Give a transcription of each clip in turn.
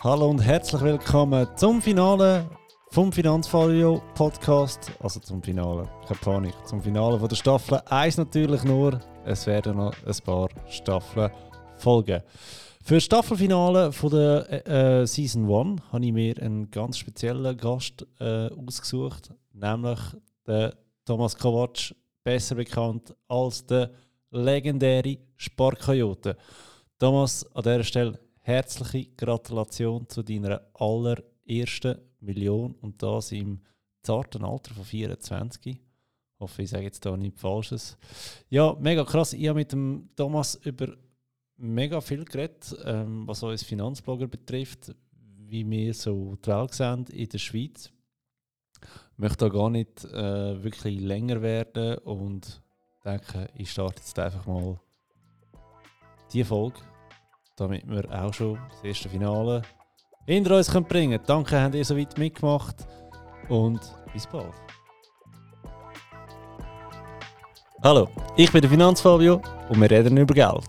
Hallo und herzlich willkommen zum Finale vom Finanzfolio Podcast. Also zum Finale, keine Panik, zum Finale von der Staffel 1 natürlich nur. Es werden noch ein paar Staffeln folgen. Für das Staffelfinale von der äh, Season 1 habe ich mir einen ganz speziellen Gast äh, ausgesucht, nämlich den Thomas Kovac, besser bekannt als der legendäre Sparkoyote. Thomas, an dieser Stelle herzliche Gratulation zu deiner allerersten Million und das im zarten Alter von 24. Ich hoffe, ich sage jetzt da nichts Falsches. Ja, mega krass. Ich habe mit dem Thomas über mega viel geredet, ähm, was uns Finanzblogger betrifft, wie wir so die Welt sehen in der Schweiz. Ich möchte da gar nicht äh, wirklich länger werden und denke, ich starte jetzt einfach mal die Folge, damit wir auch schon das erste Finale hinter uns können bringen können. Danke, habt ihr so weit mitgemacht und bis bald. Hallo, ich bin der Finanzfabio und wir reden über Geld.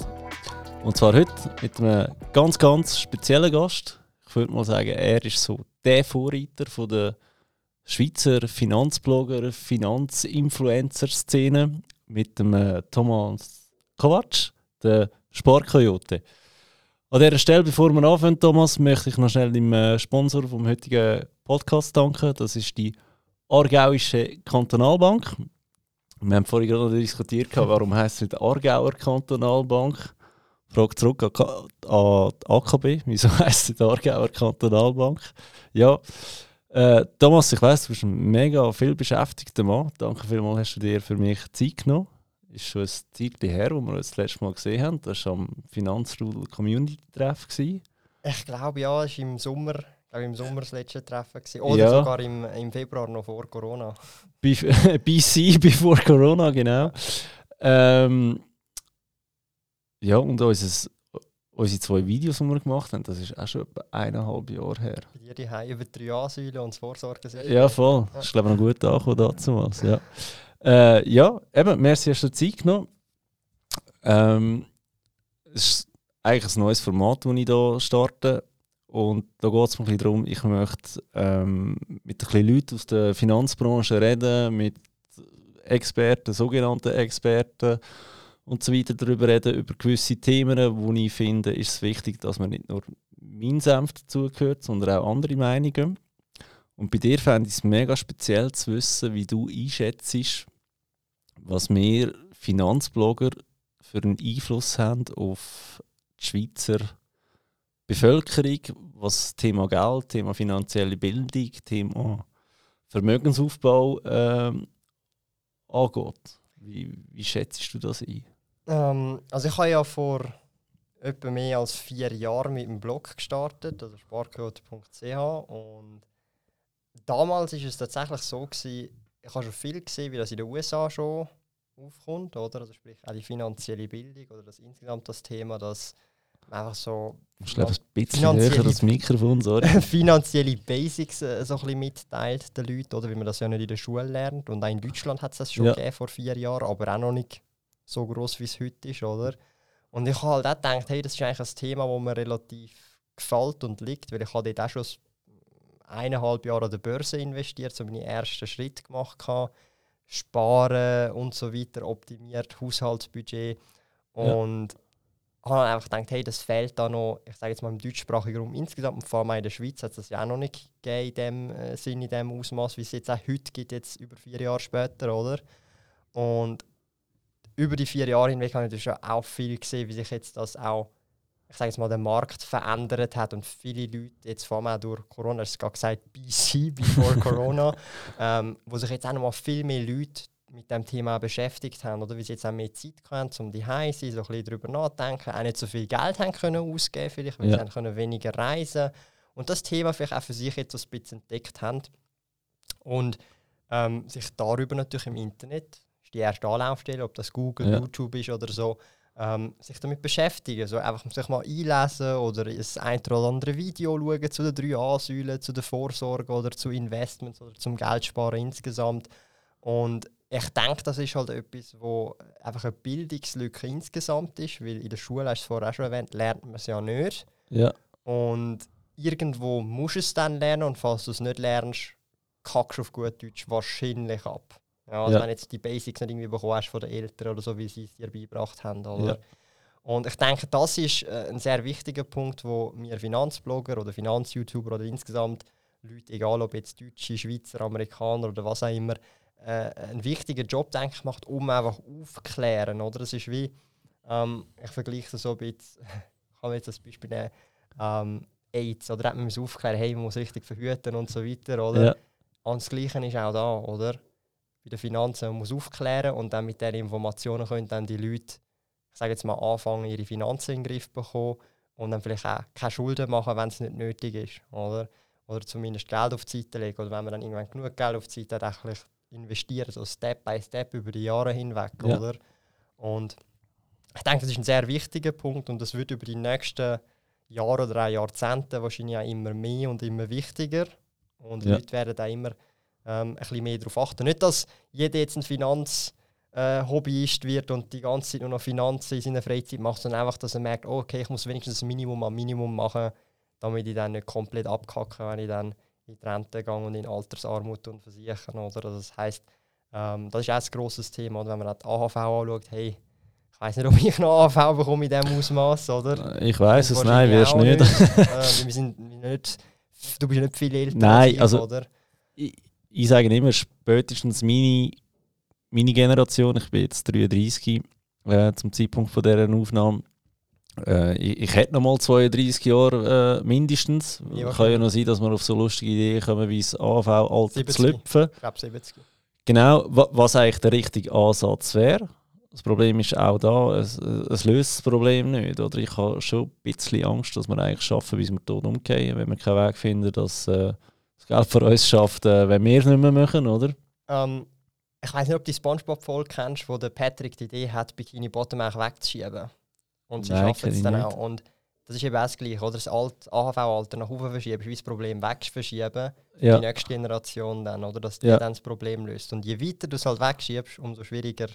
Und zwar heute mit einem ganz, ganz speziellen Gast. Ich würde mal sagen, er ist so der Vorreiter von der Schweizer Finanzblogger, Finanzinfluencer-Szene mit dem äh, Thomas Kovac, der Sparkoyote. An dieser Stelle, bevor wir anfangen, Thomas, möchte ich noch schnell dem äh, Sponsor vom heutigen Podcast danken. Das ist die Aargauische Kantonalbank. Wir haben vorhin gerade diskutiert, warum heißt es nicht Aargauer Kantonalbank? Frage zurück an die AKB. Wieso heisst es die Aargauer Kantonalbank? Ja, äh, Thomas, ich weiss, du bist ein mega viel beschäftigter Mann. Danke vielmals, hast du dir für mich Zeit genommen. Ist schon ein Zeit her, wo wir uns das letzte Mal gesehen haben. Das war am Finanzrudel Community Treff. Ich glaube ja, es war im Sommer, glaube im Sommer das letzte Treffen. Gewesen. Oder ja. sogar im, im Februar noch vor Corona. BC, bevor Corona, genau. Ähm, ja, und unser, unsere zwei Videos, die wir gemacht haben, das ist auch schon etwa eineinhalb Jahre her. Dir die über drei Asylen und das Vorsorgesystem. Ja, voll. Das ist, glaube ich, noch gut angekommen dazu. Ja. Äh, ja, eben, merci, hast du Zeit genommen. Ähm, es ist eigentlich ein neues Format, das ich hier starte. Und da geht es mir ein bisschen darum, ich möchte ähm, mit ein bisschen Leuten aus der Finanzbranche reden, mit Experten, sogenannten Experten und so weiter darüber reden, über gewisse Themen, wo ich finde, ist es wichtig, dass man nicht nur mein Senf dazugehört, sondern auch andere Meinungen. Und bei dir fände ich es mega speziell zu wissen, wie du einschätzt, was wir Finanzblogger für einen Einfluss haben auf die Schweizer Bevölkerung, was das Thema Geld, Thema finanzielle Bildung, Thema Vermögensaufbau äh, angeht. Wie, wie schätzt du das ein? Ähm, also ich habe ja vor etwa mehr als vier Jahren mit dem Blog gestartet, also sparquote.ch und damals ist es tatsächlich so gewesen, ich habe schon viel gesehen, wie das in den USA schon aufkommt, oder? Also sprich auch die finanzielle Bildung oder das insgesamt das Thema, dass einfach so ich glaube, ein bisschen näher das Mikrofon, sorry. finanzielle Basics äh, so ein bisschen mitteilt den Leuten, oder? Wie man das ja nicht in der Schule lernt. Und auch in Deutschland hat es das schon ja. gegeben, vor vier Jahren, aber auch noch nicht so groß wie es heute ist, oder? Und ich habe halt auch gedacht, hey, das ist eigentlich ein Thema, das mir relativ gefällt und liegt, weil ich habe dort auch schon eineinhalb Jahre an der Börse investiert, so meine ersten Schritte gemacht habe, sparen und so weiter, optimiert, Haushaltsbudget und ja. habe einfach gedacht, hey, das fehlt da noch, ich sage jetzt mal im deutschsprachigen Raum insgesamt, und vor allem in der Schweiz hat es das ja auch noch nicht gegeben in dem äh, Sinn, in dem Ausmaß, wie es jetzt auch heute gibt, jetzt über vier Jahre später, oder? Und über die vier Jahre hinweg habe ich schon auch viel gesehen, wie sich jetzt das auch, ich sage jetzt mal, der Markt verändert hat und viele Leute, jetzt vor allem auch durch Corona, hast du gerade gesagt, BC, before Corona, ähm, wo sich jetzt auch noch mal viel mehr Leute mit dem Thema beschäftigt haben, oder wie sie jetzt auch mehr Zeit haben, um die sein, so ein bisschen darüber nachdenken, auch nicht so viel Geld haben können ausgeben, vielleicht, weil ja. sie können weniger reisen und das Thema vielleicht auch für sich jetzt so ein bisschen entdeckt haben und ähm, sich darüber natürlich im Internet ist die erste Anlaufstelle, ob das Google, ja. YouTube ist oder so, ähm, sich damit beschäftigen. So einfach sich mal einlesen oder das ein oder andere Video schauen zu den drei A-Säulen, zu der Vorsorge oder zu Investments oder zum Geldsparen insgesamt. Und ich denke, das ist halt etwas, wo einfach eine Bildungslücke insgesamt ist, weil in der Schule, hast du es vorher auch schon erwähnt, lernt man es ja nicht. Ja. Und irgendwo musst du es dann lernen und falls du es nicht lernst, kackst du auf gut Deutsch wahrscheinlich ab. Ja, also Ja. wenn jetzt die Basics nicht irgendwie bekommen hast von den Eltern oder so, wie sie es dir beigebracht haben. Oder? Ja. Und ich denke, das ist äh, ein sehr wichtiger Punkt, wo wir Finanzblogger oder Finanz-YouTuber oder insgesamt Leute, egal ob jetzt Deutsche, Schweizer, Amerikaner oder was auch immer, äh, einen wichtigen Job, denke ich, macht, um einfach aufklären. Oder? Es ist wie, ähm, ich vergleiche das so ein bisschen, ich kann jetzt als Beispiel nehmen, ähm, AIDS, oder hat man muss aufklären, hey, man muss richtig verhüten und so weiter, oder? Ja. Und das Gleiche ist auch da, oder? Bei den Finanzen, muss aufklären und dann mit diesen Informationen können dann die Leute, ich sage jetzt mal, anfangen, ihre Finanzen in den Griff zu bekommen und dann vielleicht auch keine Schulden machen, wenn es nicht nötig ist, oder? Oder zumindest Geld auf die Seite legen, oder wenn man dann irgendwann genug Geld auf die Seite hat, vielleicht investieren, so Step by Step über die Jahre hinweg, Ja. oder? Und ich denke, das ist ein sehr wichtiger Punkt und das wird über die nächsten Jahre oder auch Jahrzehnte wahrscheinlich auch immer mehr und immer wichtiger. Und Ja. Leute werden da immer ähm, ein bisschen mehr darauf achten. Nicht, dass jeder jetzt ein Finanz äh, Hobbyist wird und die ganze Zeit nur noch Finanzen in seiner Freizeit macht, sondern einfach, dass er merkt, oh, okay, ich muss wenigstens ein Minimum am Minimum machen, damit ich dann nicht komplett abkacke, wenn ich dann in die Rente gehe und in Altersarmut und versichern. Oder? Also das heisst, ähm, das ist auch ein grosses Thema. Oder? Wenn man die AHV anschaut, hey, ich weiß nicht, ob ich noch AHV bekomme in diesem Ausmaß, oder? Ich weiß es, nein, wirst du nicht. äh, wir sind nicht, du bist nicht viel älter Nein, als ich, also- oder? ich, ich sage immer, spätestens meine, meine Generation, ich bin jetzt 33 äh, zum Zeitpunkt von dieser Aufnahme, äh, ich, ich hätte noch mal 32 Jahre äh, mindestens. Ja, Kann ja noch sein, dass wir auf so lustige Ideen kommen, wie das AV-Alter 70. zu lüpfen. Ich glaube 70. Genau, wa was eigentlich der richtige Ansatz wäre. Das Problem ist auch da, es, es löst das Problem nicht. Oder? Ich habe schon ein bisschen Angst, dass wir eigentlich schaffen, bis wir tot umgehen, wenn wir keinen Weg finden, dass äh, Geld für uns schafft, äh, wenn wir es nicht mehr machen, oder? Ähm, ich weiß nicht, ob du die Spongebob-Folge kennst, wo der Patrick die Idee hat, Bikini Bottom eigentlich wegzuschieben. Und sie schaffen es dann nicht. auch. Und das ist eben auch das Gleiche, oder? Das Alt AHV-Alter nach oben verschieben, wie das Problem wegverschieben. Ja, Die nächste Generation dann, oder? Dass die Ja. dann das Problem löst. Und je weiter du es halt wegschiebst, umso schwieriger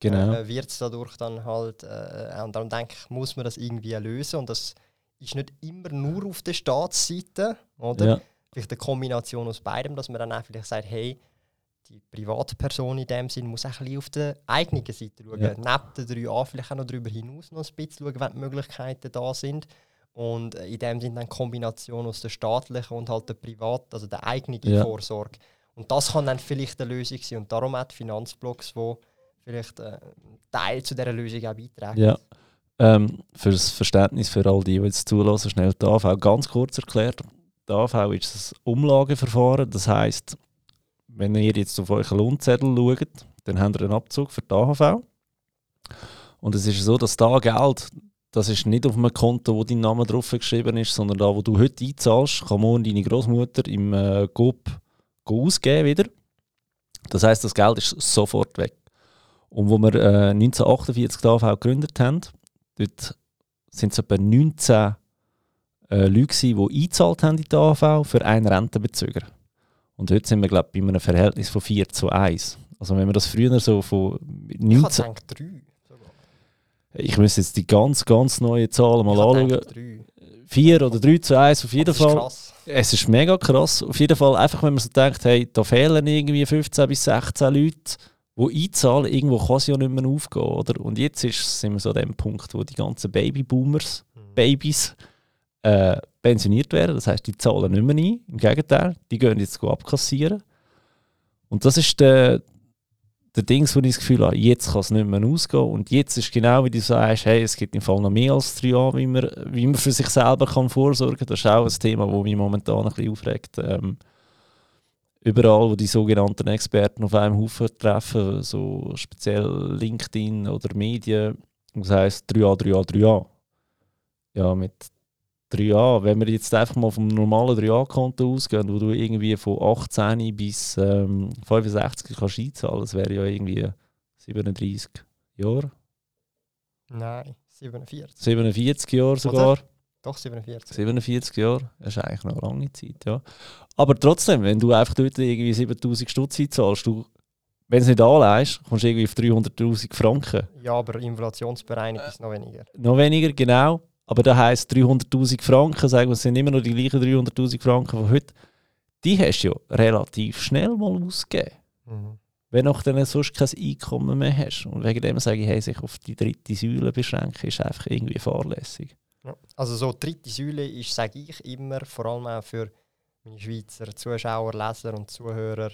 genau. äh, wird es dadurch dann halt. Äh, und darum denke ich, muss man das irgendwie lösen. Und das ist nicht immer nur auf der Staatsseite, oder? ja. Vielleicht eine Kombination aus beidem, dass man dann auch vielleicht sagt, hey, die Privatperson in dem Sinn muss auch ein bisschen auf der eigenen Seite schauen. Ja. Neben den 3a vielleicht auch noch darüber hinaus noch ein bisschen schauen, wenn die Möglichkeiten da sind. Und äh, in dem Sinn dann Kombination aus der staatlichen und halt der privat, also der eigenen Ja. Vorsorge. Und das kann dann vielleicht eine Lösung sein. Und darum die Finanzblocks, die vielleicht äh, einen Teil zu dieser Lösung auch beitragen. Ja. Ähm, für das Verständnis für all die, die jetzt zulassen, schnell die AV ganz kurz erklärt. AV ist ein Umlageverfahren. Das heisst, wenn ihr jetzt auf euren Lohnzettel schaut, dann habt ihr einen Abzug für die AHV. Und es ist so, dass da Geld, das ist nicht auf einem Konto, wo dein Name drauf geschrieben ist, sondern da, wo du heute einzahlst, kann morgen deine Großmutter im äh, GOP go ausgeben wieder. Das heisst, das Geld ist sofort weg. Und wo wir äh, 1948 die AV gegründet haben, dort sind es etwa 19 äh, Leute, die eingezahlt haben in die AV für einen Rentenbezüger. Und heute sind wir, glaube ich, bei einem Verhältnis von 4 zu 1. Also wenn wir das früher so von Ich habe 19... gedacht, drei. sogar. Ich müsste jetzt die ganz, ganz neuen Zahlen mal Ich anschauen. drei. 4 oder 3 zu 1 auf jeden Das ist Fall. krass. Es ist mega krass. Auf jeden Fall, einfach wenn man so denkt, hey, da fehlen irgendwie 15 bis 16 Leute, die einzahlen, irgendwo kann es ja nicht mehr aufgehen. Oder? Und jetzt ist, sind wir so an dem Punkt, wo die ganzen Babyboomers, Mhm. Babys, äh, pensioniert werden. Das heißt, die zahlen nicht mehr ein. Im Gegenteil, die gehen jetzt abkassieren. Und das ist der, der Dings, wo ich das Gefühl habe, jetzt kann es nicht mehr ausgehen. Und jetzt ist genau wie du sagst, hey, es gibt im Fall noch mehr als drei Jahre, wie man, wie man für sich selber kann vorsorgen kann. Das ist auch ein Thema, das mich momentan ein bisschen aufregt. Ähm, überall, wo die sogenannten Experten auf einem Haufen treffen, so speziell LinkedIn oder Medien, das heisst 3a, 3a, 3a. Ja, mit 3a, wenn wir jetzt einfach mal vom normalen 3a-Konto ausgehen, wo du irgendwie von 18 bis ähm, 65 kannst einzahlen, das wäre ja irgendwie 37 Jahre, Nein, 47. 47 Jahre sogar. Doch, 47. 47 Jahre, das ist eigentlich noch eine lange Zeit, ja. Aber trotzdem, wenn du einfach dort irgendwie 7000 Stutz zahlst, du, wenn du es nicht anleihst, kommst du irgendwie auf 300'000 Franken. Ja, aber inflationsbereinigt ist noch weniger. Noch weniger, genau. Aber da heisst 300'000 Franken, sagen wir, es sind immer noch die gleichen 300'000 Franken von heute, die hast du ja relativ schnell mal ausgegeben. Mhm. Wenn du dann sonst kein Einkommen mehr hast. Und wegen dem sage ich, hey, sich auf die dritte Säule beschränken, ist einfach irgendwie fahrlässig. Ja. Also so dritte Säule ist, sage ich immer, vor allem auch für meine Schweizer Zuschauer, Leser und Zuhörer,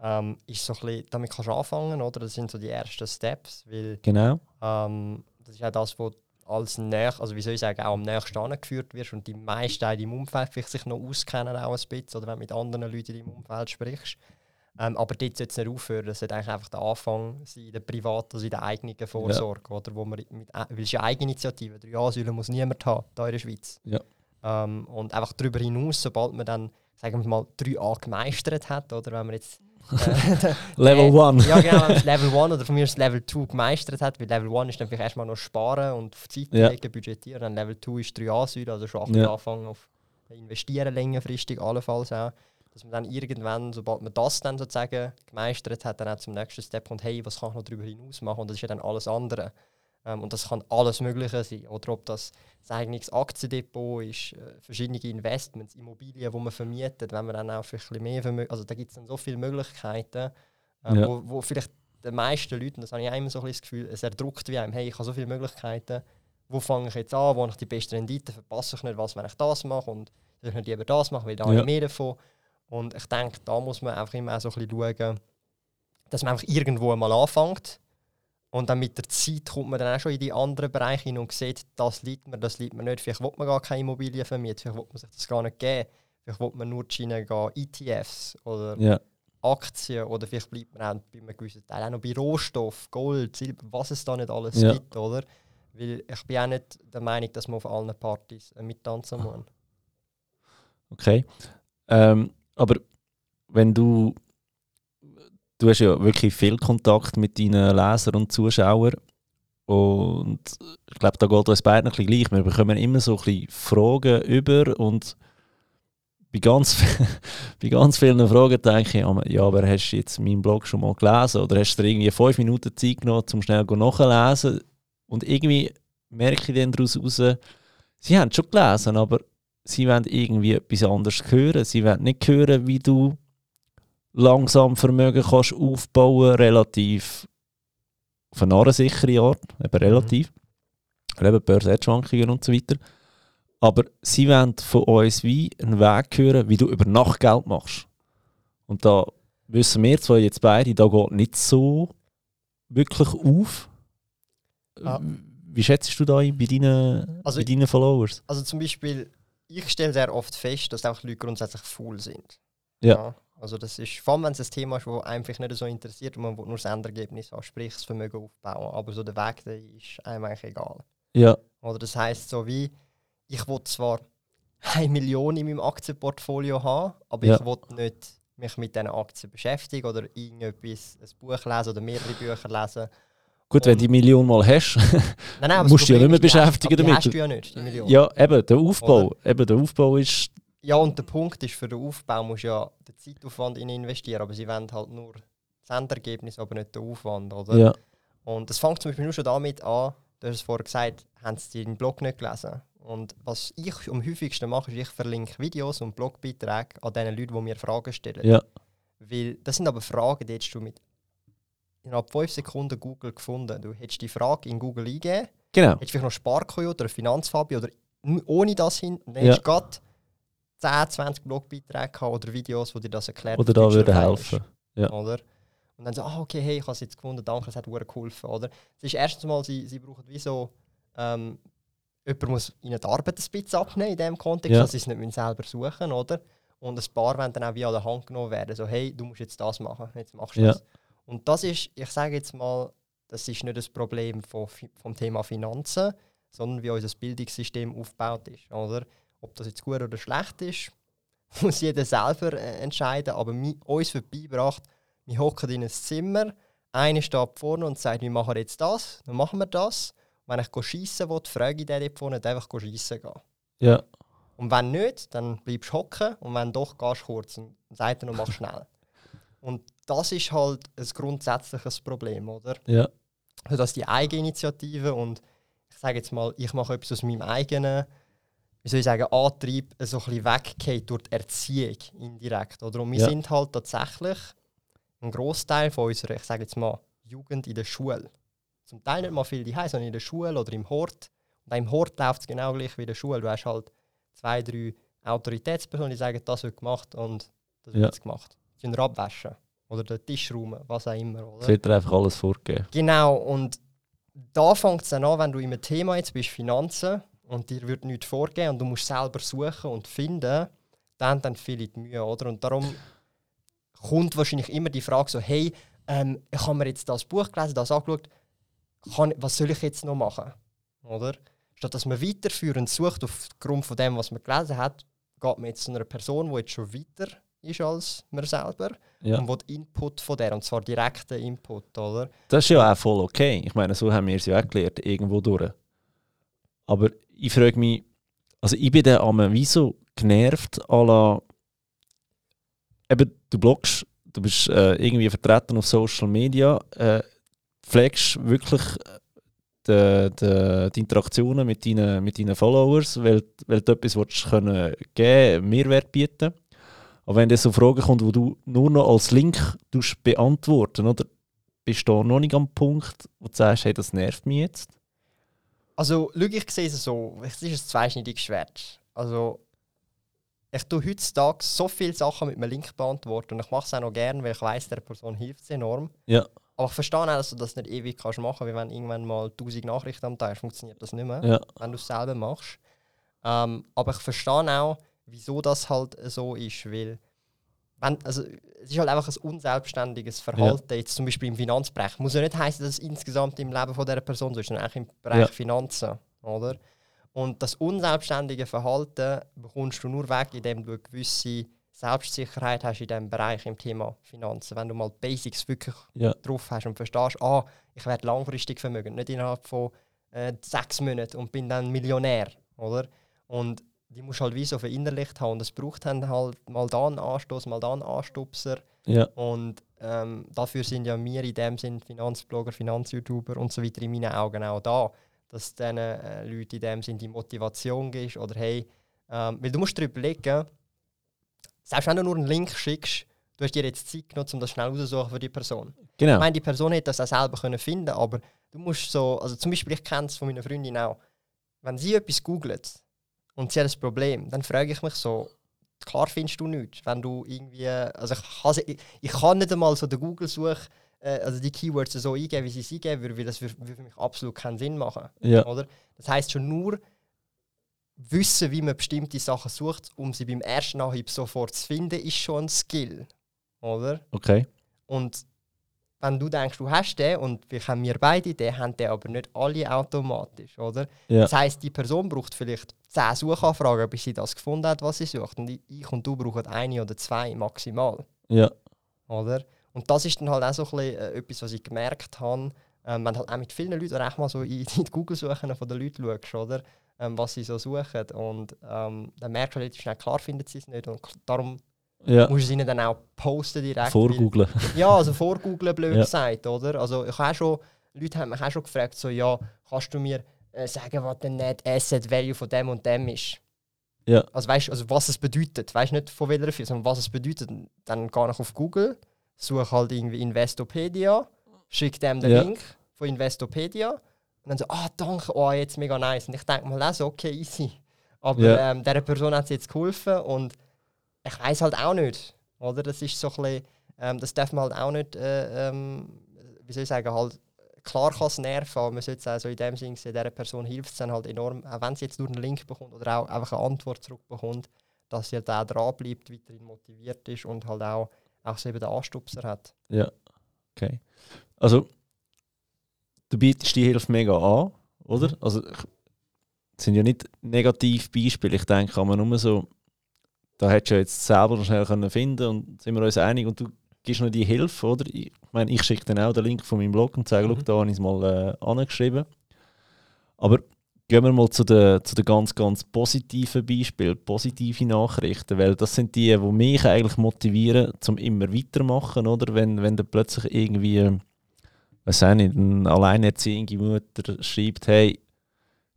ähm, ist so ein bisschen, damit kannst du anfangen, oder? Das sind so die ersten Steps, weil Genau. ähm, das ist auch das, was als näher, also wie soll ich sagen, auch am nächsten angeführt wirst und die meisten in deinem Umfeld vielleicht sich noch auskennen auch ein bisschen, oder wenn du mit anderen Leuten in deinem Umfeld sprichst. Ähm, aber dort sollte es nicht aufhören. Das sollte eigentlich einfach der Anfang sein, in der privaten, also in der eigenen Vorsorge. Oder, wo man mit, äh, weil es ist ja Eigeninitiative. Drei Asylen muss niemand haben, hier in der Schweiz. Ja. Ähm, und einfach darüber hinaus, sobald man dann, sagen wir mal, 3a gemeistert hat, oder wenn man jetzt Level äh, 1. ja, genau, wenn man Level 1 oder von mir das Level 2 gemeistert hat, weil Level 1 ist dann vielleicht erstmal noch sparen und auf Seite Ja. legen, budgetieren. Dann Level 2 ist 3 Asyl, also schon Ja. anfangen auf investieren längerfristig, allenfalls auch. Dass man dann irgendwann, sobald man das dann sozusagen gemeistert hat, dann auch zum nächsten Step kommt, hey, was kann ich noch darüber hinaus machen? Und das ist ja dann alles andere. Ähm, und das kann alles Mögliche sein. Oder ob das ein eigenes Aktiendepot ist, äh, verschiedene Investments, Immobilien, die man vermietet, wenn man dann auch vielleicht ein bisschen mehr Vermögen, also da gibt es dann so viele Möglichkeiten, ähm, Ja. wo, wo vielleicht den meisten Leuten, das habe ich auch immer so ein bisschen das Gefühl, es erdrückt wie einem, hey, ich habe so viele Möglichkeiten, wo fange ich jetzt an, wo habe ich die beste Rendite, verpasse ich nicht was, wenn ich das mache und soll ich nicht lieber das machen, weil da habe Ja. ich mehr davon. Und ich denke, da muss man einfach immer auch so ein bisschen schauen, dass man einfach irgendwo mal anfängt und dann mit der Zeit kommt man dann auch schon in die anderen Bereiche hin und sieht, das liegt mir, das liegt mir nicht. Vielleicht will man gar keine Immobilien vermieten, vielleicht will man sich das gar nicht geben. Vielleicht will man nur die Schiene gehen, ETFs oder Ja. Aktien oder vielleicht bleibt man auch bei einem gewissen Teil auch noch bei Rohstoff, Gold, Silber, was es da nicht alles Ja. gibt, oder? Weil ich bin auch nicht der Meinung, dass man auf allen Partys äh, mittanzen muss. Okay. Ähm, aber wenn du. Du hast ja wirklich viel Kontakt mit deinen Lesern und Zuschauern. Und ich glaube, da geht uns beiden ein bisschen gleich. Wir bekommen immer so ein bisschen Fragen über und bei ganz, bei ganz vielen Fragen denke ich, ja, ja, aber hast du jetzt meinen Blog schon mal gelesen? Oder hast du dir irgendwie fünf Minuten Zeit genommen, um schnell nachzulesen? Und irgendwie merke ich dann daraus raus, sie haben schon gelesen, aber sie wollen irgendwie etwas anderes hören. Sie wollen nicht hören, wie du langsam Vermögen kannst aufbauen relativ auf eine narrensichere Art, eben relativ. Weil Eben Börsenschwankungen und so weiter. Aber sie wollen von uns wie einen Weg hören, wie du über Nacht Geld machst. Und da wissen wir zwar jetzt beide, da geht nicht so wirklich auf. Ah. Wie schätzt du da bei deinen, Also bei deinen Followers? Also zum Beispiel, ich stelle sehr oft fest, dass einfach Leute grundsätzlich faul sind. Ja. Also das ist, vor allem wenn es ein Thema ist, das einfach nicht so interessiert und man will nur das Endergebnis haben, sprich das Vermögen aufbauen. Aber so der Weg dahin ist einem eigentlich egal. Ja, Oder das heißt so wie, ich will zwar eine Million in meinem Aktienportfolio haben, aber Ja. ich will nicht mich mit diesen Aktien beschäftigen oder irgendetwas, ein Buch lesen oder mehrere Bücher lesen. gut, wenn du die Million mal hast. Nein, nein, Musst du ja Problem nicht mehr beschäftigen die damit. hast du ja nicht, die Million. ja, eben, der Aufbau. Eben, der Aufbau ist. Ja, und der Punkt ist, für den Aufbau musst du ja den Zeitaufwand in investieren, aber sie wollen halt nur das Endergebnis, aber nicht den Aufwand, oder? Ja, Und das fängt zum Beispiel nur schon damit an, du hast es vorher gesagt, haben sie deinen Blog nicht gelesen. Und was ich am häufigsten mache, ist, ich verlinke Videos und Blogbeiträge an den Leuten, die mir Fragen stellen. ja, Weil das sind aber Fragen, die hättest du mit innerhalb 5 Sekunden Google gefunden. Du hättest die Frage in Google eingegeben, genau. hättest vielleicht noch Sparkoyote oder Finanzfabi oder ohne das hin, dann Ja. hättest du 10, 20 Blogbeiträge gehabt oder Videos, die dir das erklären. Oder da würde helfen. Ja. Oder? Und dann so, ah, okay, hey, ich habe es jetzt gefunden, danke, es hat sehr geholfen, oder? Es ist erstens mal, sie, sie brauchen wie so, ähm, jemand muss ihnen die Arbeit ein bisschen abnehmen in diesem Kontext, Ja. dass sie es nicht selber suchen oder? Und ein paar wollen dann auch wie an der Hand genommen werden, so, hey, du musst jetzt das machen, jetzt machst du Ja. das. Und das ist, ich sage jetzt mal, das ist nicht das Problem von, vom Thema Finanzen, sondern wie unser Bildungssystem aufgebaut ist, oder? Ob das jetzt gut oder schlecht ist, muss jeder selber äh, entscheiden, aber mi, uns wird beigebracht, wir hocken in ein Zimmer, einer steht vorne und sagt, wir machen jetzt das, dann machen wir das. Wenn ich schiessen will, frage ich den dort vorne, ich schiessen gehen. Ja, Und wenn nicht, dann bleibst du hocken und wenn doch, gehst du kurz und dann sagt er noch, mach schnell. Und das ist halt ein grundsätzliches Problem, oder? ja, Also das die Eigeninitiative und ich sage jetzt mal, ich mache etwas aus meinem eigenen, wie soll ich sagen, Antrieb so ein bisschen weggeht durch die Erziehung indirekt. Oder? Und wir Ja. sind halt tatsächlich ein Großteil von unserer, ich sage jetzt mal, Jugend in der Schule. Zum Teil nicht mal viel die sondern in der Schule oder im Hort. Und auch im Hort läuft es genau gleich wie in der Schule. Du hast halt zwei, drei Autoritätspersonen, die sagen, das wird gemacht und das wird Ja. jetzt gemacht. Sie sind abwaschen oder den Tisch räumen, was auch immer. Oder? Es wird dir einfach alles vorgegeben. Genau, und da fängt es dann an, wenn du in einem Thema jetzt bist, Finanzen, und dir wird nichts vorgeben und du musst selber suchen und finden, dann dann viele die Mühe, oder? Und darum kommt wahrscheinlich immer die Frage so, hey, ähm, ich habe mir jetzt das Buch gelesen, das angeschaut, kann, was soll ich jetzt noch machen? Oder? Statt dass man weiterführend sucht aufgrund von dem, was man gelesen hat, geht man jetzt zu einer Person, die jetzt schon weiter ist als man selber Ja. und will Input von der, und zwar direkten Input, oder? Das ist ja auch voll okay. Ich meine, so haben wir es ja auch gelernt, irgendwo durch. Aber ich frage mich, also ich bin dann einmal wie so genervt, à la, eben, du bloggst, du bist äh, irgendwie vertreten auf Social Media, äh, pflegst wirklich äh, die, die, die Interaktionen mit deinen, mit deinen Followers, weil, weil du etwas willst können geben, Mehrwert bieten. Aber wenn dann so Fragen kommt, wo du nur noch als Link beantworten, oder? bist du noch nicht am Punkt, wo du sagst, hey, das nervt mich jetzt? Also, schau, ich sehe es so, es ist ein zweischneidiges Schwert. Also, ich tue heutzutage so viele Sachen mit einem Link beantworten und ich mache es auch noch gerne, weil ich weiß, der Person hilft es enorm. Ja. Aber ich verstehe auch, dass du das nicht ewig kannst machen kannst, weil wenn irgendwann mal 1000 Nachrichten am Tag funktioniert das nicht mehr, Ja, wenn du es selber machst. Ähm, aber ich verstehe auch, wieso das halt so ist, weil wenn, also, es ist halt einfach ein unselbstständiges Verhalten, jetzt zum Beispiel im Finanzbereich. Muss ja nicht heißen, dass es insgesamt im Leben von dieser Person so ist, sondern auch im Bereich Ja. Finanzen. Oder? Und das unselbstständige Verhalten bekommst du nur weg, indem du eine gewisse Selbstsicherheit hast in diesem Bereich im Thema Finanzen. Wenn du mal die Basics wirklich ja, drauf hast und verstehst, ah, ich werde langfristig vermögend, nicht innerhalb von äh, sechs Monaten und bin dann Millionär, oder? Und die musst halt wie so verinnerlicht haben und es braucht dann halt mal da einen Anstoß, mal da einen Anstupser ja, und ähm, dafür sind ja wir in dem Sinn Finanzblogger, Finanz-YouTuber und so weiter in meinen Augen auch da, dass diesen äh, Leuten in dem Sinn die Motivation gibst oder hey, ähm, weil du musst dir überlegen, selbst wenn du nur einen Link schickst, du hast dir jetzt Zeit genommen, um das schnell rauszusuchen für die Person. Ich genau. meine, die Person hätte das auch selber können finden aber du musst so, also zum Beispiel, ich kenne es von meiner Freundin auch, wenn sie etwas googelt und sie hat ein Problem, dann frage ich mich so, klar findest du nichts, wenn du irgendwie, also ich, kann, ich, ich kann nicht einmal so den Google-Such, äh, also die Keywords so eingeben, wie sie sie eingeben würde, weil das würde würde für mich absolut keinen Sinn machen, Ja, oder? Das heißt schon nur wissen, wie man bestimmte Sachen sucht, um sie beim ersten Anhieb sofort zu finden, ist schon ein Skill, oder? okay. Und wenn du denkst, du hast den und wir haben wir beide den, haben den aber nicht alle automatisch, oder? Ja, Das heisst, die Person braucht vielleicht 10 Suchanfragen, bis sie das gefunden hat, was sie sucht. Und ich und du brauchen eine oder zwei maximal, ja, oder? Und das ist dann halt auch so ein bisschen, äh, etwas, was ich gemerkt habe, ähm, wenn halt auch mit vielen Leuten auch mal so in, in die Google-Suchen von den Leuten schaust, oder? Ähm, was sie so suchen. Und ähm, dann merkst du relativ schnell, klar finden sie es nicht. Und darum ja. musst du ihnen dann auch posten direkt. Vorgoogeln. ja, also vorgoogeln, blöd Ja. gesagt, oder? Also ich habe schon, Leute haben mich auch schon gefragt, so, ja, kannst du mir äh, sagen, was der Net Asset Value von dem und dem ist? Ja, Also weißt also was es bedeutet, weißt nicht von welcher Firma, sondern was es bedeutet. Dann gehe ich auf Google, suche halt irgendwie Investopedia, schicke dem den Ja. Link von Investopedia und dann so, ah danke, oh jetzt mega nice. Und ich denke mal, also okay, easy. Aber Ja. ähm, dieser Person hat es jetzt geholfen und ich weiß halt auch nicht, oder? Das ist so ein bisschen, ähm, das darf man halt auch nicht, äh, ähm, wie soll ich sagen, halt, klar kann es nerven, aber man sollte es auch in dem Sinne sehen, dieser Person hilft es dann halt enorm, auch wenn sie jetzt nur einen Link bekommt oder auch einfach eine Antwort zurückbekommt, dass sie halt auch dranbleibt, weiterhin motiviert ist und halt auch, auch so eben den Anstupser hat. ja. Okay. Also, du bietest die Hilfe mega an, oder? Also, das sind ja nicht negative Beispiele. Ich denke, kann man nur so, da hättest du ja jetzt selber noch schnell können finden und sind wir uns einig und du gibst noch die Hilfe, oder? Ich meine, ich schicke dann auch den Link von meinem Blog und sage, Mhm. da habe ich es mal äh, angeschrieben. Aber gehen wir mal zu den, zu den ganz, ganz positiven Beispielen, positive Nachrichten, weil das sind die, die mich eigentlich motivieren, zum immer weitermachen, oder? Wenn, wenn dann plötzlich irgendwie, weiß auch nicht, eine alleinerziehende Mutter schreibt, hey,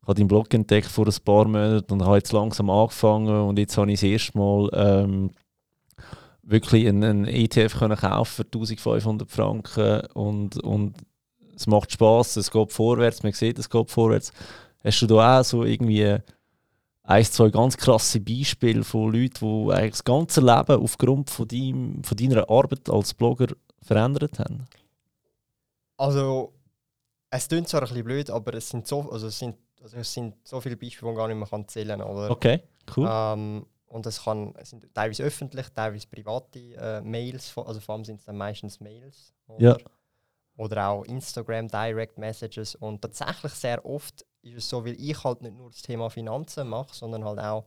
ich habe deinen Blog entdeckt vor ein paar Monaten und habe jetzt langsam angefangen und jetzt habe ich das erste Mal ähm, wirklich einen, einen ETF können kaufen für 1500 Franken und, und es macht Spaß, es geht vorwärts, man sieht, es geht vorwärts. Hast du da auch so irgendwie ein, zwei ganz krasse Beispiele von Leuten, die eigentlich das ganze Leben aufgrund von, deinem, von deiner Arbeit als Blogger verändert haben? Also, es klingt zwar ein bisschen blöd, aber es sind so, also es sind, also es sind so viele Beispiele, die man gar nicht mehr kann zählen kann. Okay, cool. Ähm, und es, kann, es sind teilweise öffentlich, teilweise private äh, Mails, also vor allem sind es dann meistens Mails. Oder? Ja. Oder auch Instagram Direct Messages. Und tatsächlich sehr oft ist es so, weil ich halt nicht nur das Thema Finanzen mache, sondern halt auch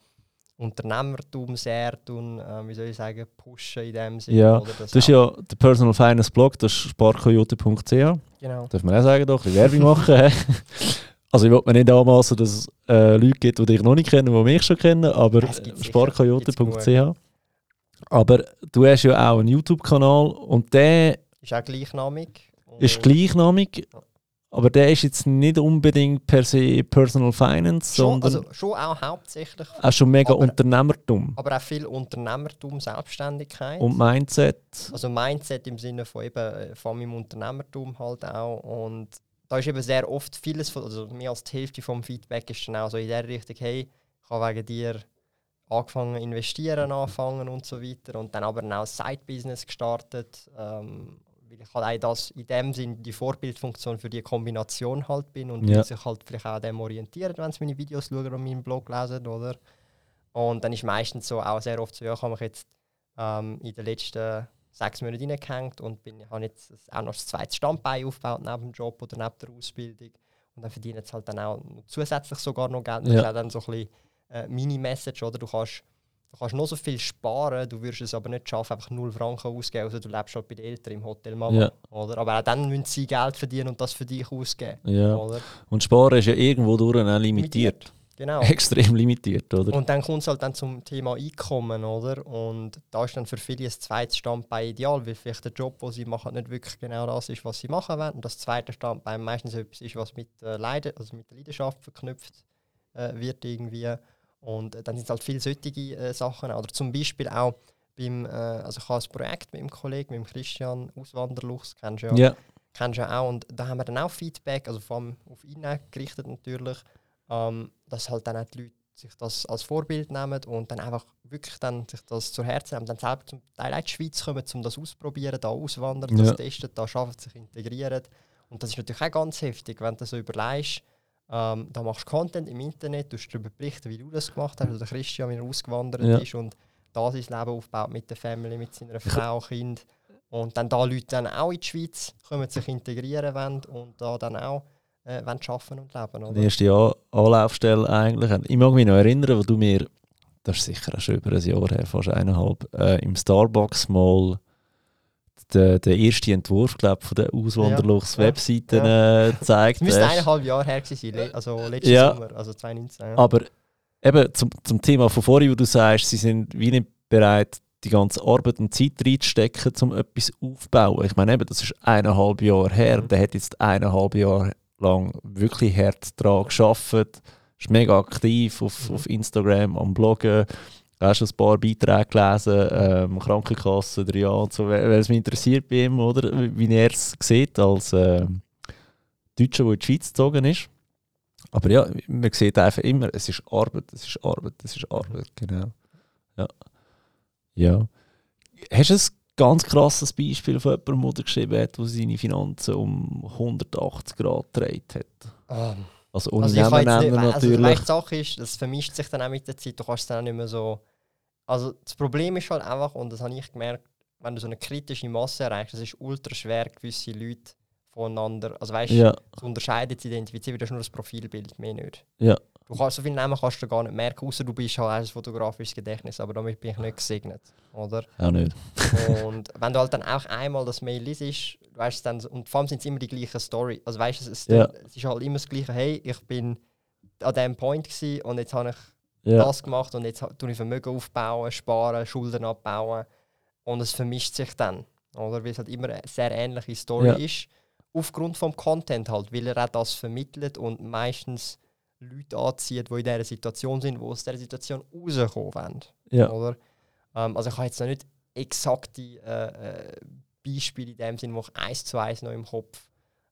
Unternehmertum sehr tun, äh, wie soll ich sagen, pushen in dem Sinne. Ja, oder Das ist ja der Personal Finance Blog, das ist sparkoyote.ch. Genau. Darf man auch sagen, doch, ein bisschen Werbung machen. Also ich wollte mir nicht anmassen, dass es äh, Leute gibt, die dich noch nicht kennen, die mich schon kennen, aber sparkoyote.ch. Aber du hast ja auch einen YouTube-Kanal und der Ist auch gleichnamig. ist gleichnamig, aber der ist jetzt nicht unbedingt per se Personal Finance, Schon, sondern also schon auch hauptsächlich, auch schon mega aber- Unternehmertum aber auch viel Unternehmertum, Selbstständigkeit. und Mindset. Also Mindset im Sinne von eben äh, von meinem Unternehmertum halt auch. Und da ist eben sehr oft vieles, von, also mehr als die Hälfte vom Feedback ist dann auch so in der Richtung, hey, ich habe wegen dir angefangen investieren, anfangen und so weiter. Und dann aber auch ein Side-Business gestartet, ähm, weil ich halt auch das in dem Sinn die Vorbildfunktion für die Kombination halt bin und Ja. die sich halt vielleicht auch dem orientieren, wenn sie meine Videos schauen und meinen Blog lesen, oder? Und dann ist meistens so auch sehr oft so, ja, ich habe mich jetzt ähm, in den letzten sechs Monaten reingehängt und bin, habe jetzt auch noch das zweite Standbein aufgebaut neben dem Job oder neben der Ausbildung. Und dann verdienen jetzt halt dann auch zusätzlich sogar noch Geld. Das Ja. ist auch dann so ein bisschen äh, Mini-Message, oder? Du kannst, du kannst noch so viel sparen, du wirst es aber nicht schaffen, einfach 0 Franken ausgeben, also du lebst halt bei den Eltern im Hotel Mama, Ja. oder? Aber auch dann müssen sie Geld verdienen und das für dich ausgeben, Ja. oder? Und Sparen ist ja irgendwo durch auch limitiert. Genau. Extrem limitiert, oder? Und dann kommt es halt dann zum Thema Einkommen, oder? Und da ist dann für viele ein zweites Standbein ideal, weil vielleicht der Job, den sie machen, nicht wirklich genau das ist, was sie machen wollen. Und das zweite Standbein meistens etwas ist, was mit, äh, Leide also mit der Leidenschaft verknüpft äh, wird irgendwie. Und dann sind es halt viele solche äh, Sachen. Oder zum Beispiel auch beim, äh, also ich habe ein Projekt mit dem Kollegen, mit dem Christian Auswanderluchs, kennst du ja ja. kennst du ja auch. Und da haben wir dann auch Feedback, also vor allem auf ihn gerichtet natürlich, ähm, dass halt dann auch die Leute sich das als Vorbild nehmen und dann einfach wirklich dann sich das zu Herzen nehmen, dann selber zum Teil auch in die Schweiz kommen, um das auszuprobieren, da auswandern, Ja. das testen, da arbeiten, sich integrieren. Und das ist natürlich auch ganz heftig, wenn du so überlegst, ähm, da machst du Content im Internet, du darüber berichten, wie du das gemacht hast, oder der Christian, wie er ausgewandert Ja. ist und da sein Leben aufbaut mit der Family, mit seiner Frau, Kind. Und dann da Leute dann auch in die Schweiz kommen, sich integrieren wollen und da dann auch äh, wollen arbeiten und leben. Oder? Die erste An- Anlaufstelle eigentlich. Ich mag mich noch erinnern, wo du mir, das ist sicher schon über ein Jahr her, fast eineinhalb, äh, im Starbucks mal den, den ersten Entwurf glaub, von der Auswanderluchs Ja. Webseite äh, gezeigt Es müsste hast. eineinhalb Jahre her sein, also letzten Ja. Sommer, also 2019. Ja. Aber eben zum, zum Thema von vorhin, wo du sagst, sie sind wie nicht bereit, die ganze Arbeit und Zeit reinzustecken, um etwas aufzubauen. Ich meine, eben, das ist eineinhalb Jahre her. Mhm. Der hat jetzt eineinhalb Jahre lang wirklich hart daran gearbeitet. Ist mega aktiv auf, Mhm. auf Instagram, am Bloggen. Hast schon ein paar Beiträge gelesen, ähm, Krankenkasse, drei Jahre und so. Weil es mich interessiert bei ihm, oder? Wie er es sieht als ähm, Deutscher, der in die Schweiz gezogen ist. Aber ja, man sieht einfach immer, es ist Arbeit, es ist Arbeit, es ist Arbeit, genau. Ja. ja. Hast du ein ganz krasses Beispiel von jemandem, der geschrieben hat, der seine Finanzen um 180 Grad gedreht hat? Ähm, Also also kann jetzt nennen nicht, also natürlich. weißt, die Sache ist, das vermischt sich dann auch mit der Zeit, du kannst es dann auch nicht mehr so... Also das Problem ist halt einfach, und das habe ich gemerkt, wenn du so eine kritische Masse erreichst, es ist ultra schwer, gewisse Leute voneinander, also weißt ja, zu unterscheiden, zu identifizieren, das ist nur das Profilbild, mehr nicht. Ja. Du kannst so viele Namen kannst du gar nicht merken, außer du bist halt ein fotografisches Gedächtnis, aber damit bin ich nicht gesegnet, oder? auch nicht. und wenn du halt dann auch einmal das Mail liest, weißt du dann, und vor allem sind es immer die gleichen Story. Also weißt du, es, Ja. es ist halt immer das gleiche, hey, ich bin an diesem Point gewesen und jetzt habe ich Ja, das gemacht und jetzt tue ich Vermögen aufbauen, sparen, Schulden abbauen. Und es vermischt sich dann, oder? Weil es halt immer eine sehr ähnliche Story Ja. ist. Aufgrund vom Content halt, weil er auch das vermittelt und meistens Leute anzieht, die in dieser Situation sind, die aus dieser Situation rauskommen wollen. Ja. Oder? Ähm, also ich habe jetzt noch nicht exakte äh, äh, Beispiele in dem Sinne, wo ich eins zu eins noch im Kopf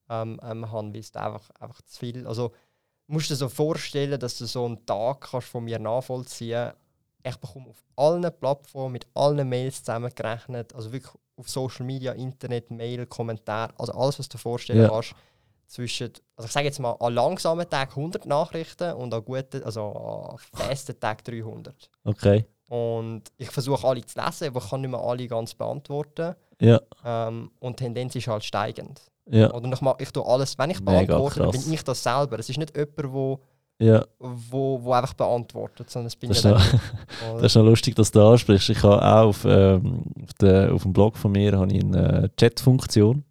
ähm, ähm, habe, weil es einfach, einfach zu viel. Also musst du dir so vorstellen, dass du so einen Tag kannst von mir nachvollziehen Ich bekomme auf allen Plattformen mit allen Mails zusammengerechnet, also wirklich auf Social Media, Internet, Mail, Kommentar, also alles, was du dir vorstellen Ja. kannst. Zwischen, also ich sage jetzt mal, an langsamen Tagen 100 Nachrichten und an guten, also an festen Tagen 300. Okay. Und ich versuche alle zu lesen, aber ich kann nicht mehr alle ganz beantworten. Ja. Ähm, und die Tendenz ist halt steigend. Ja. Oder ich, mach, ich tue alles, wenn ich beantworte, dann bin ich das selber. Es ist nicht jemand, wo, Ja. wo, wo einfach beantwortet, sondern es bin Das ist, noch, das ist noch lustig, dass du das ansprichst. Ich habe auch auf, ähm, auf, der, auf dem Blog von mir habe ich eine Chat-Funktion.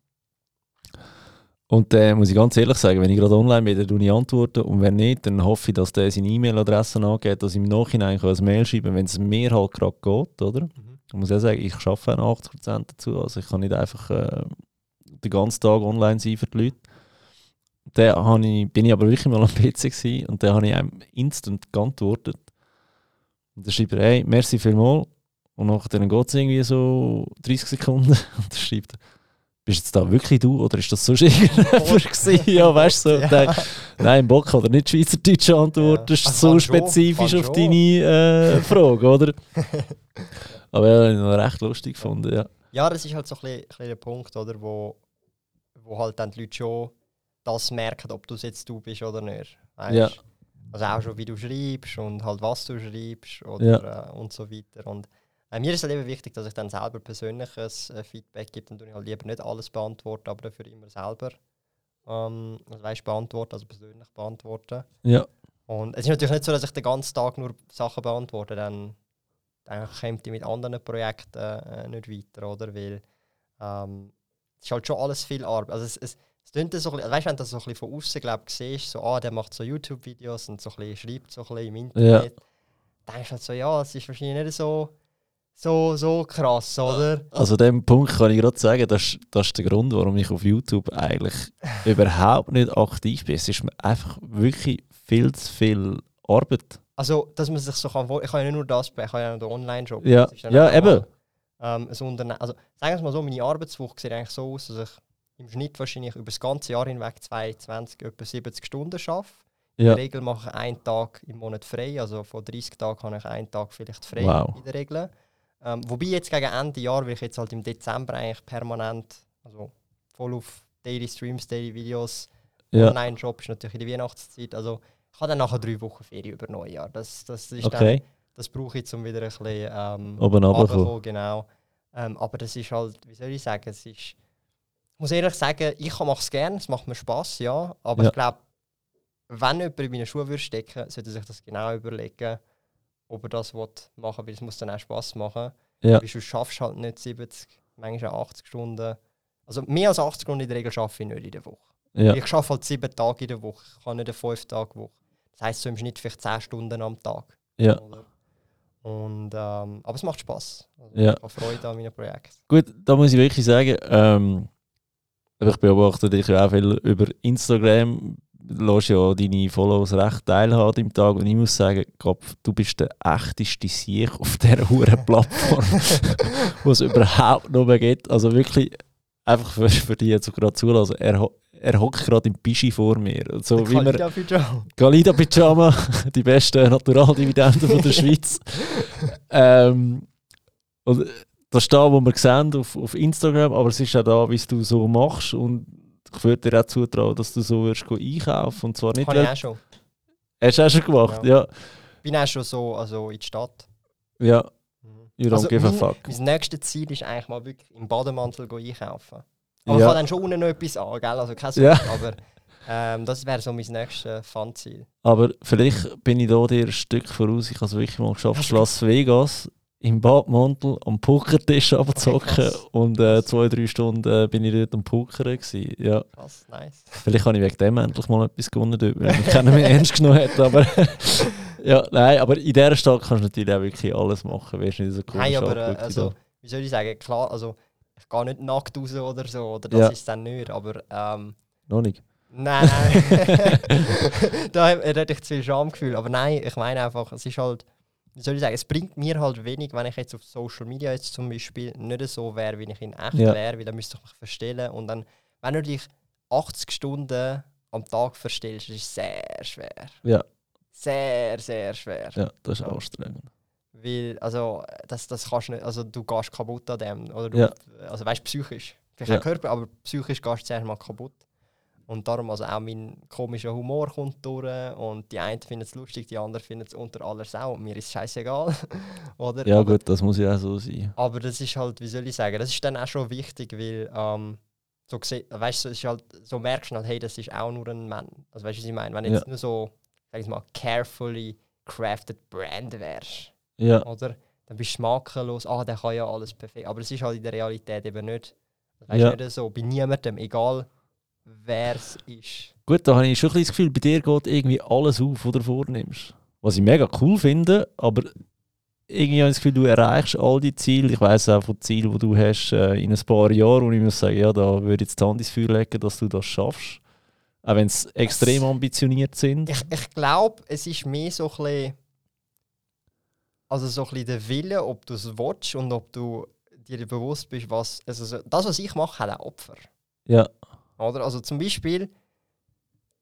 Und dann muss ich ganz ehrlich sagen, wenn ich gerade online bin, dann tue ich antworten. Und wenn nicht, dann hoffe ich, dass der seine E-Mail-Adresse angeht, dass ich im Nachhinein ein Mail schreiben wenn es mir halt gerade geht, oder? Mhm. Ich muss ja sagen, ich arbeite auch 80% dazu. Also ich kann nicht einfach äh, den ganzen Tag online sein für die Leute. Dann ich, bin ich aber wirklich mal am PC gewesen, und dann habe ich einem instant geantwortet. Und dann schreibt er, hey, merci vielmals. Und nachher geht es irgendwie so 30 Sekunden. Und dann schreibt er, bist jetzt da wirklich du oder ist das so irgendjemand? Ja, weißt du, so. Ja. Ja. Nein, Bock hat er nicht Schweizerdeutsch antworten. Ja. Das ist Ah, so spezifisch auf deine äh, Frage, oder? Aber ja, habe ich noch recht lustig gefunden, ja. Ja, das ist halt so ein bisschen, ein bisschen der Punkt, oder, wo, wo halt dann die Leute schon das merken, ob du es jetzt du bist oder nicht. Weißt? Ja. Also auch schon, wie du schreibst und halt was du schreibst oder, äh, und so weiter. Und äh, mir ist es eben wichtig, dass ich dann selber persönliches äh, Feedback gebe. Dann tue ich halt lieber nicht alles beantworten, aber dafür immer selber ähm, also weißt, beantworten, also persönlich beantworten. Ja, Und es ist natürlich nicht so, dass ich den ganzen Tag nur Sachen beantworte, dann, dann kommt ich mit anderen Projekten äh, nicht weiter, oder? Weil ähm, es ist halt schon alles viel Arbeit. Also es, es, es klingt so ein bisschen, weißt du, wenn du das so ein bisschen von außen glaub, siehst, so, ah, der macht so YouTube-Videos und so ein bisschen, schreibt so ein bisschen im Internet, dann denkst du halt so, ja, es ist wahrscheinlich nicht so, so, so krass, oder? also an dem Punkt kann ich gerade sagen, das, ist- das ist der Grund, warum ich auf YouTube eigentlich überhaupt nicht aktiv bin. Es ist mir einfach wirklich viel zu viel Arbeit. Also, dass man sich so kann, ich kann ja nicht nur das, ich habe ja noch den Online-Job. Ja, ja, auch eben. mal, Ähm, ein also, sagen wir es mal so, meine Arbeitswoche sieht eigentlich so aus, dass ich im Schnitt wahrscheinlich über das ganze Jahr hinweg 22, etwa 70 Stunden arbeite. In Ja, der Regel mache ich einen Tag im Monat frei, also von 30 Tagen habe ich einen Tag vielleicht frei Wow. in der Regel. Ähm, wobei jetzt gegen Ende Jahr, weil ich jetzt halt im Dezember eigentlich permanent, also voll auf Daily Streams, Daily Videos, ja, Online-Job ist natürlich in der Weihnachtszeit, also ich habe dann nachher drei Wochen Ferien über Neujahr. Das, das ist dann okay. das brauche ich, um wieder ein bisschen ähm, Oben runterzukommen. genau. Ähm, aber das ist halt, wie soll ich sagen, es ist, ich muss ehrlich sagen, ich mache es gerne, es macht mir Spaß, ja. Aber Ja. ich glaube, wenn jemand in meine Schuhe würde stecken, sollte sich das genau überlegen, ob er das machen will, weil es muss dann auch Spaß machen. Ja. Weil du schaffst halt nicht 70, manchmal auch 80 Stunden. Also mehr als 80 Stunden in der Regel schaffe ich nicht in der Woche. Ja, Ich arbeite halt sieben Tage in der Woche. Ich kann nicht eine fünf Tage Woche. Das heisst so im Schnitt vielleicht 10 Stunden am Tag. ja. Oder? Und, ähm, aber es macht Spaß. Also Ja. Ich habe Freude an meinen Projekten. Gut, da muss ich wirklich sagen, ähm, ich beobachte dich ja auch viel über Instagram. Lässt ja deine Follows recht teilhaben im Tag und ich muss sagen, Kopf, du bist der echteste Sieg auf dieser hohen Plattform, wo es überhaupt noch mehr gibt. Also wirklich, einfach für, für die jetzt gerade zulassen, er, er hockt gerade im Pischi vor mir. So wie wir Pyjama. Galida Pyjama, die besten Naturaldividenden von der Schweiz. ähm, und das ist da, wo wir sehen auf, auf Instagram, aber es ist auch da, wie du so machst. Und ich würde dir auch zutrauen, dass du so gehen einkaufen. Und zwar nicht, Habe ich auch schon. hast du auch schon gemacht, ja. Bin auch schon so also in die Stadt. Ja, you don't Also give a fuck. Mein nächstes Ziel ist eigentlich mal wirklich im Bademantel einkaufen. Aber ich Ja. habe dann schon unten noch etwas an, gell? Also kein Ja. Sorge, aber ähm, das wäre so mein nächstes Fun-Ziel. Aber vielleicht bin ich da dir ein Stück voraus. Ich habe es wirklich mal geschafft, Las Vegas im Badmantel am Pokertisch abzocken. krass. und äh, zwei, drei Stunden äh, bin ich dort am Pokern. Gewesen. Ja. Krass, nice. Vielleicht habe ich wegen dem endlich mal etwas gewonnen, dort, weil mich keiner mehr ernst genommen hat. Aber ja, nein, aber in dieser Stadt kannst du natürlich auch wirklich alles machen. Wirst nicht so komisch Nein, aber äh, also, wie soll ich sagen, klar, also ich gehe nicht nackt raus oder so, oder das Ja. ist dann nicht, aber ähm, Noch nicht. Nein, nein. da hätte ich zu viel Schamgefühl. Aber nein, ich meine einfach, es ist halt, wie soll ich sagen, es bringt mir halt wenig, wenn ich jetzt auf Social Media jetzt zum Beispiel nicht so wäre, wie ich in echt Ja. wäre, weil dann müsste ich mich verstellen. Und dann, wenn du dich 80 Stunden am Tag verstellst, das ist sehr schwer. Ja. Sehr, sehr schwer. Ja, das ist anstrengend. Weil, also, das, das kannst du nicht, also du gehst kaputt an dem. Oder du, Ja. Also weißt psychisch. Vielleicht Ja. Körper, aber psychisch gehst du zuerst mal kaputt. Und darum, also auch mein komischer Humor kommt durch und die einen finden es lustig, die anderen finden es unter aller Sau. Und mir ist es scheißegal. oder? Ja, aber, gut, das muss ja auch so sein. aber das ist halt, wie soll ich sagen, das ist dann auch schon wichtig, weil ähm, so, weißt, es ist halt, so merkst du halt, hey, das ist auch nur ein Mann. Also weißt du, was ich meine? Wenn jetzt Ja. nur so, sag ich mal, carefully crafted Brand wärst, Ja, oder? Dann bist du makellos, ah, der kann ja alles perfekt. Aber es ist halt in der Realität eben nicht. Weißt Ja. nicht so, bei niemandem, egal wer es ist. gut, da habe ich schon ein bisschen das Gefühl, bei dir geht irgendwie alles auf, was du vornimmst. Was ich mega cool finde, aber irgendwie habe ich das Gefühl, du erreichst all die Ziele. Ich weiß auch von Zielen, die du hast äh, in ein paar Jahren, und ich muss sagen, ja, da würde ich jetzt die Hand ins Feuer legen, dass du das schaffst. Auch wenn es extrem ambitioniert sind. Ich, ich glaube, es ist mehr so ein bisschen, also so ein bisschen der Wille, ob du es willst und ob du dir bewusst bist, was, also so, das, was ich mache, hat auch Opfer. Ja, Oder? Also zum Beispiel,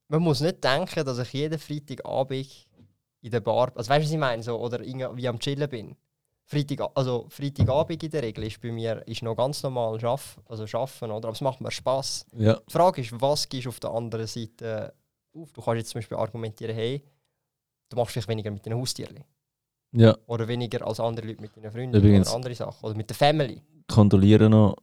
man muss nicht denken, dass ich jeden Freitagabend in der Bar, also weißt du, was ich meine, so, oder irgendwie am Chillen bin. Freitag, also Freitagabend in der Regel ist bei mir ist noch ganz normal schaff, also schaffen, oder? Aber es macht mir Spaß. ja, Die Frage ist, was gehst du auf der anderen Seite auf? Du kannst jetzt zum Beispiel argumentieren, hey, du machst vielleicht weniger mit deinen Haustieren. ja. Oder weniger als andere Leute mit deinen Freunden Übrigens- oder andere Sachen. Oder mit der Family. Kondoliere noch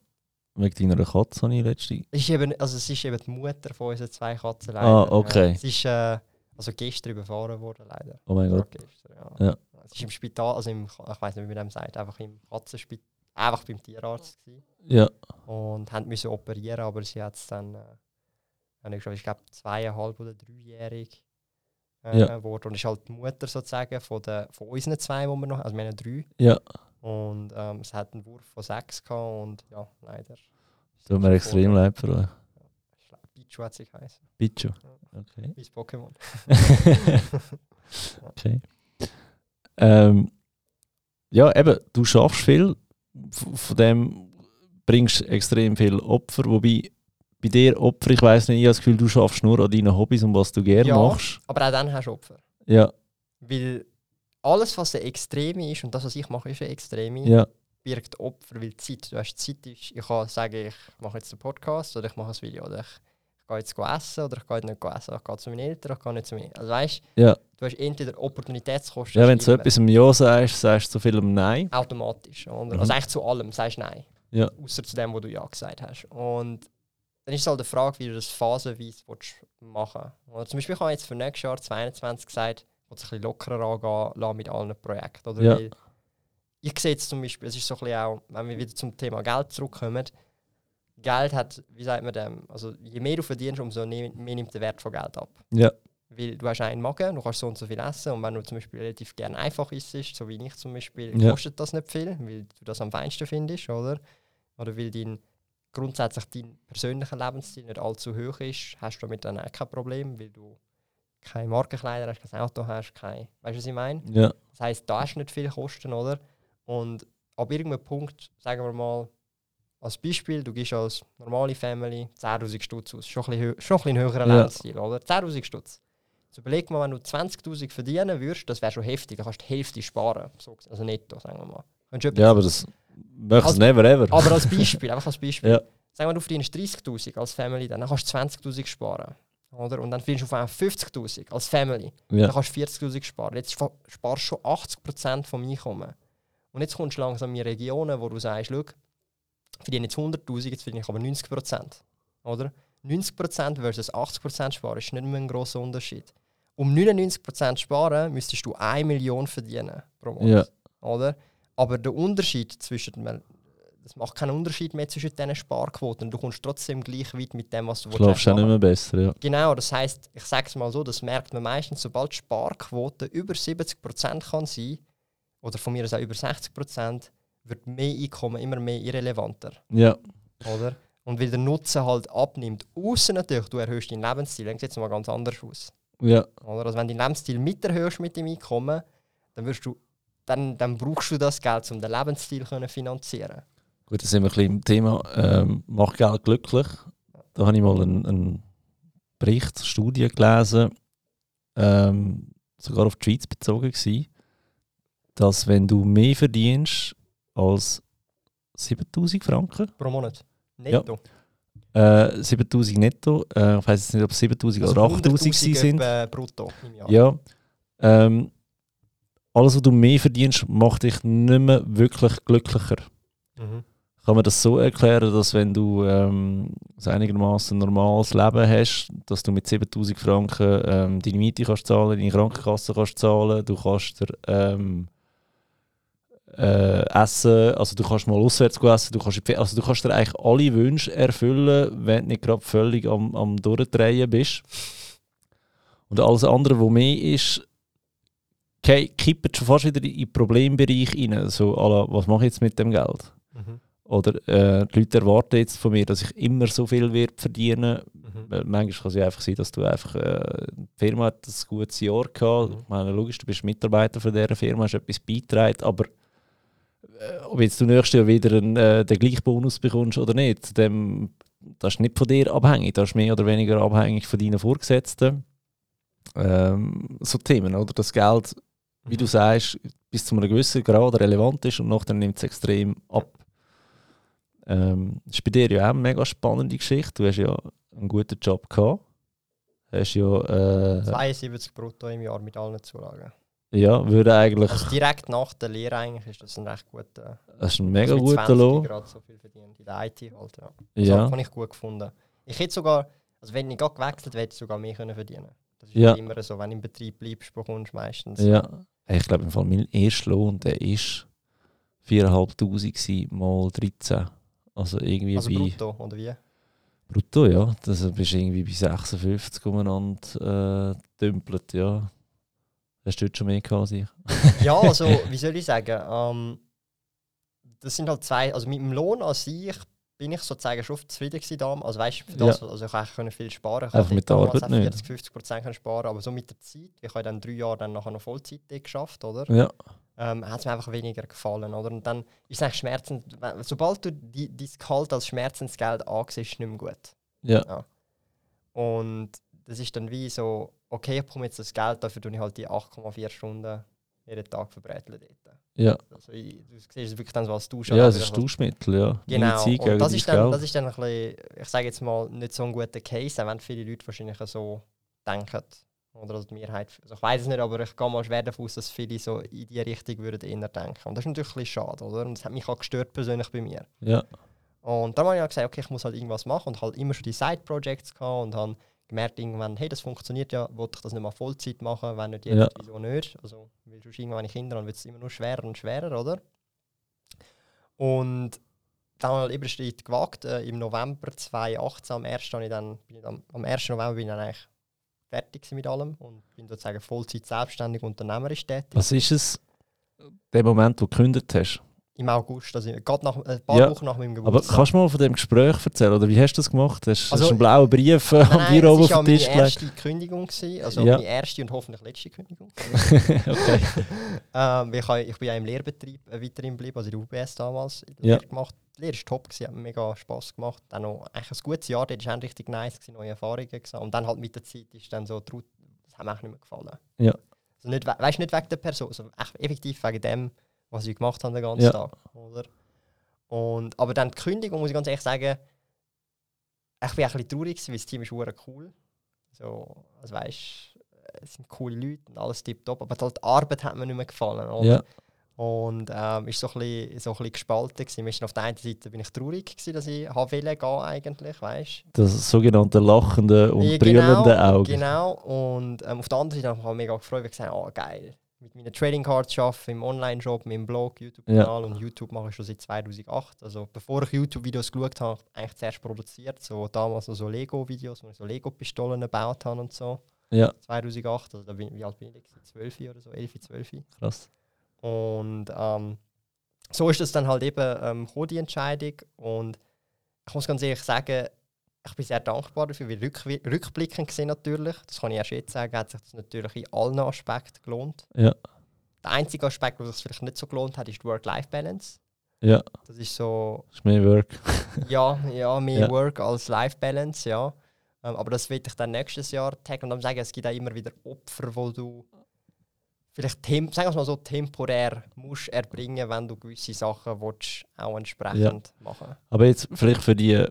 wegen deiner Katze, habe ich letzte. Es ist eben, also es ist eben die Mutter von unseren zwei Katzen leider. Ah, okay. Es ist äh, also gestern überfahren worden, leider. Oh mein Gott. Vorgestern, ja. Ja. Es ist im Spital, also im, ich weiß nicht, wie man dem sagt, einfach im Katzenspital, einfach beim Tierarzt gewesen. Ja, und haben müssen operieren, aber sie hat es dann, äh, ich, glaube, zweieinhalb oder dreijährig äh, Ja. geworden. und ist halt die Mutter sozusagen von, der, von unseren zwei, wo wir noch, also wir haben drei. ja. Und ähm, es hat einen Wurf von sechs gehabt und ja, leider. Tut mir extrem leid für euch. Pichu hat sich geheißen, Bitte. Okay. wie Pokémon. okay. Ähm, ja, eben, du schaffst viel, von dem bringst extrem viel Opfer, wobei bei dir Opfer, ich weiß nicht, ich habe das Gefühl, du schaffst nur an deinen Hobbys und was du gerne Ja. machst. Aber auch dann hast du Opfer. Ja, Weil alles, was eine Extreme ist, und das, was ich mache, ist eine Extreme, ja, birgt Opfer, weil die Zeit, du hast Zeit, ist, ich kann sagen, ich mache jetzt einen Podcast oder ich mache ein Video oder ich, ich gehe jetzt essen oder ich gehe nicht essen, ich gehe zu meinen Eltern, ich gehe nicht zu mir. Also weißt ja. du, hast entweder Opportunitätskosten Ja, wenn du zu etwas im Ja sagst, sagst du zu vielem Nein. automatisch. Oder? Mhm. Also eigentlich zu allem sagst du Nein. Ja. Außer zu dem, wo du Ja gesagt hast. Und dann ist es halt die Frage, wie du das phasenweise machen willst. Zum Beispiel habe ich jetzt für nächstes Jahr 2022 gesagt, will es ein bisschen lockerer angehen lassen mit allen Projekten. Oder? Ja. Ich sehe jetzt zum Beispiel, es ist so ein bisschen auch, wenn wir wieder zum Thema Geld zurückkommen, Geld hat, wie sagt man dem, also je mehr du verdienst, umso mehr nimmt der Wert von Geld ab. Ja, Weil du hast einen Magen, du kannst so und so viel essen und wenn du zum Beispiel relativ gerne einfach isst, so wie ich zum Beispiel, Ja. kostet das nicht viel, weil du das am feinsten findest, oder? Oder weil dein, grundsätzlich dein persönlicher Lebensstil nicht allzu hoch ist, hast du damit dann auch kein Problem, weil du keine Markenkleider hast, kein Auto hast, kein, weißt du, was ich meine? ja, Das heisst, da hast du nicht viel Kosten, oder? Und ab irgendeinem Punkt, sagen wir mal, als Beispiel, du gehst als normale Family 10'000 Stutz aus. Schon ein bisschen, schon ein, bisschen höherer Ja. Lebensstil, oder? 10'000 Stutz. Jetzt überleg mal, wenn du 20'000 verdienen würdest, das wäre schon heftig. Da kannst du die Hälfte sparen. Also netto, sagen wir mal. Ja, aber das möchtest du never ever. aber als Beispiel, einfach als Beispiel. Ja. Sagen wir, du verdienst 30'000 als Family, dann kannst du 20'000 sparen. Oder? Und dann verdienst du auf einmal 50'000 als Family. ja. Dann kannst du 40'000 sparen. Jetzt spa- sparst du schon 80% vom Einkommen. Und jetzt kommst du langsam in Regionen, wo du sagst, schau, ich verdiene jetzt 100'000, jetzt verdiene ich aber 90%. Oder? 90% versus 80% sparen ist nicht mehr ein grosser Unterschied. Um 99% zu sparen, müsstest du 1 Million verdienen pro Monat. Oder? Aber der Unterschied zwischen es macht keinen Unterschied mehr zwischen diesen Sparquoten. Du kommst trotzdem gleich weit mit dem, was du Schlafst auch nicht mehr besser, ja. Genau, das heißt, ich sage es mal so, das merkt man meistens, sobald die Sparquote über 70% kann sein, oder von mir aus auch über 60%, wird mehr Einkommen immer mehr irrelevanter. Ja, Oder? und weil der Nutzen halt abnimmt, außer natürlich, du erhöhst deinen Lebensstil, dann sieht es mal ganz anders aus. Ja. Oder? Also wenn du deinen Lebensstil mit erhöhst mit dem Einkommen, dann, wirst du, dann, dann brauchst du das Geld, um den Lebensstil zu finanzieren. Gut, da sind wir ein bisschen im Thema ähm, «Macht Geld glücklich». Da habe ich mal einen, einen Bericht, eine Studie gelesen, ähm, sogar auf die Schweiz bezogen gewesen, dass wenn du mehr verdienst als 7000 Franken Pro Monat. Netto. Äh, 7000 netto. Äh, ich weiß jetzt nicht, ob es 7000 Also oder 8000 100'000 sie sind. etwa brutto im Jahr. Ja. Ähm, alles, was du mehr verdienst, macht dich nicht mehr wirklich glücklicher. Mhm. Kann man das so erklären, dass wenn du ähm, ein einigermaßen normales Leben hast, dass du mit 7000 Franken ähm, deine Miete kannst zahlen, deine Krankenkasse kannst zahlen, du kannst dir ähm, äh, essen, also du kannst mal auswärts essen, du kannst, also du kannst dir eigentlich alle Wünsche erfüllen, wenn du nicht gerade völlig am, am Durchdrehen bist. Und alles andere, was mehr ist, kippt schon fast wieder in den Problembereich rein. So, la, was mache ich jetzt mit dem Geld? Mhm. Oder äh, die Leute erwarten jetzt von mir, dass ich immer so viel wird verdienen. Mhm. Weil manchmal kann es ja einfach sein, dass du einfach äh, die Firma hat ein gutes Jahr gehabt. Mhm. Ich meine, logisch, du bist Mitarbeiter von dieser Firma, hast etwas beigetragen, aber äh, ob jetzt du nächstes Jahr wieder einen, äh, den gleichen Bonus bekommst oder nicht, dem, das ist nicht von dir abhängig. Das ist mehr oder weniger abhängig von deinen Vorgesetzten. Ähm, so Themen, oder? Das Geld, wie du sagst, bis zu einem gewissen Grad relevant ist und nachher nimmt es extrem ab. Ähm, das ist bei dir ja auch eine mega spannende Geschichte. Du hast ja einen guten Job gehabt. Hast ja, äh, 72 brutto im Jahr mit allen Zulagen. ja, würde eigentlich, Also direkt nach der Lehre eigentlich ist das ein recht guter. das ist ein mega also guter 20 Lohn. gerade so viel verdient in der IT halt, ja. Das Ja, habe ich gut gefunden. Ich hätte sogar, also wenn ich gerade gewechselt hätte, ich sogar mehr können verdienen. Das ist Ja. ja. immer so, wenn du im Betrieb bleibst, bekommst du meistens. ja. Ich glaube, im Fall mein erster Lohn, der ist 4'500 gewesen, mal 13. Also irgendwie Also bei brutto, oder wie? Brutto, ja. Das bist du irgendwie bei 56 umeinander äh, dümpelt, ja. Hast du dort schon mehr gehabt als ich? Ja, also, wie soll ich sagen? Ähm, das sind halt zwei, also mit dem Lohn an sich bin ich sozusagen schon zufrieden gewesen damals. Also weißt du, für das, also ich können viel sparen. Ich Einfach mit der Arbeit nicht. 40, 50 Prozent sparen, aber so mit der Zeit, ich habe dann drei Jahre dann nachher noch Vollzeit geschafft, oder? Ja, ähm, hat es mir einfach weniger gefallen. Oder? Und dann ist es eigentlich schmerzend, sobald du die, dein Gehalt als Schmerzensgeld ansiehst, ist es nicht mehr gut. ja, Und das ist dann wie so, okay, ich bekomme jetzt das Geld, dafür tue ich halt die 8,4 Stunden jeden Tag verbräteln dort. ja. Also ich, du siehst es wirklich dann so als Tausch. Ja, es ist Tauschmittel, ja. Genau, und das ist, dann, das ist dann ein bisschen, ich sage jetzt mal, nicht so ein guter Case, auch wenn viele Leute wahrscheinlich so denken. Oder also die Mehrheit, also ich weiß es nicht, aber ich gehe mal schwer davon aus, dass viele so in die Richtung würden eher denken. Und das ist natürlich ein bisschen schade, oder? Und das hat mich auch gestört persönlich bei mir. Ja, Und dann habe ich auch gesagt, okay, ich muss halt irgendwas machen und halt immer schon die Side-Projects gehabt und habe gemerkt irgendwann, hey, das funktioniert ja, wollte ich das nicht mal Vollzeit machen, wenn nicht jetzt, Ja. wieso nicht? Also, weil sonst irgendwann, wenn ich Kinder habe, wird es immer nur schwerer und schwerer, oder? Und dann habe ich eben den Schritt gewagt. Äh, Im November 2018, am 1. habe ich dann, bin ich dann, am 1. November bin ich dann eigentlich fertig mit allem und bin sozusagen Vollzeit selbstständig unternehmerisch tätig. was ist es, der Moment, wo du gekündigt hast? Im August, also gerade nach, ein paar Ja, Wochen nach meinem Aber Geburtstag. kannst du mal von dem Gespräch erzählen? Oder wie hast du das gemacht? Hast, Also- du einen blauen Brief Nein, am Büro auf war ja den Tisch meine gelegt? erste Kündigung, gewesen, also Ja. meine erste und hoffentlich letzte Kündigung. okay. ähm, ich, habe- ich bin ja im Lehrbetrieb äh, weiterhin geblieben, also in der UBS damals. Die Ja. Lehre gemacht. Die Lehre war top, gewesen, hat mir mega Spass gemacht. Dann noch eigentlich ein gutes Jahr, dort war richtig nice, gewesen, neue Erfahrungen gesammelt. Und dann halt mit der Zeit ist dann so, das hat mir auch nicht mehr gefallen. Ja. Also nicht, we- weißt, nicht wegen der Person, sondern echt effektiv wegen dem, was ich gemacht habe den ganzen Ja. Tag. Oder? Und, aber dann die Kündigung, muss ich ganz ehrlich sagen, ich bin ein bisschen traurig, weil das Team ist cool. So, also weißt, es sind coole Leute und alles tipptopp, aber halt die Arbeit hat mir nicht mehr gefallen. Oder? Ja, Und ähm, ist so ein bisschen, so ein bisschen gespalten. Gewesen. Auf der einen Seite bin ich traurig, gewesen, dass ich wollen gehen eigentlich, weißt das sogenannte lachende und Ja, brüllende Auge. Genau. Und ähm, auf der anderen Seite habe ich mich auch mega gefreut, weil ich gesagt habe, oh geil, mit meinen Trading Cards arbeiten, im Online-Shop, meinem Blog, YouTube-Kanal und YouTube mache ich schon seit 2008. Also bevor ich YouTube-Videos geschaut habe, habe ich eigentlich zuerst produziert, so damals noch so Lego-Videos, wo ich so Lego-Pistolen gebaut habe und so. Ja, 2008, also da bin, wie alt bin ich? 12 oder so, 11, 12. krass. Und ähm, so ist es dann halt eben ähm, die Entscheidung. Und ich muss ganz ehrlich sagen, ich bin sehr dankbar dafür, weil rück, rückblickend gesehen natürlich, das kann ich erst jetzt sagen, hat sich das natürlich in allen Aspekten gelohnt. Ja. Der einzige Aspekt, wo es vielleicht nicht so gelohnt hat, ist die Work-Life-Balance. Ja. Das ist so. Das ist mehr Work. ja, ja, mehr Ja. Work als Life-Balance, ja. Ähm, aber das will ich dann nächstes Jahr taggen und dann sagen, es gibt auch immer wieder Opfer, wo du vielleicht, tem sagen wir mal so, temporär musst erbringen, wenn du gewisse Sachen willst, auch entsprechend machen. Aber jetzt vielleicht für die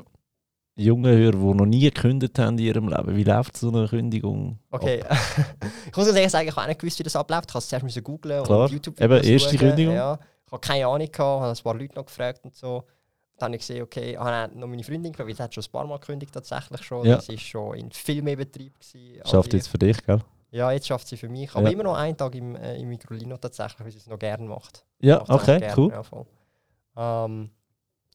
jungen Hörer, die noch nie gekündigt haben in ihrem Leben, wie läuft so eine Kündigung? Okay, ich muss ehrlich sagen, ich habe auch nicht gewusst, wie das abläuft. Ich es zuerst Klar. und YouTube Eben, erste Kündigung. Ja, ich habe keine Ahnung gehabt, habe ein paar Leute noch gefragt und so. Dann habe ich gesehen, okay, ich habe noch meine Freundin gefragt, weil sie hat schon ein paar Mal gekündigt tatsächlich schon. Ja. Sie war schon in viel mehr Betrieb. Gewesen, Schafft jetzt für dich, gell? Ja, jetzt schafft sie für mich. Aber Ja. immer noch einen Tag im, äh, im Mikrolino tatsächlich, weil sie es noch gerne macht. Ja, Macht okay, cool. Ja. Ähm,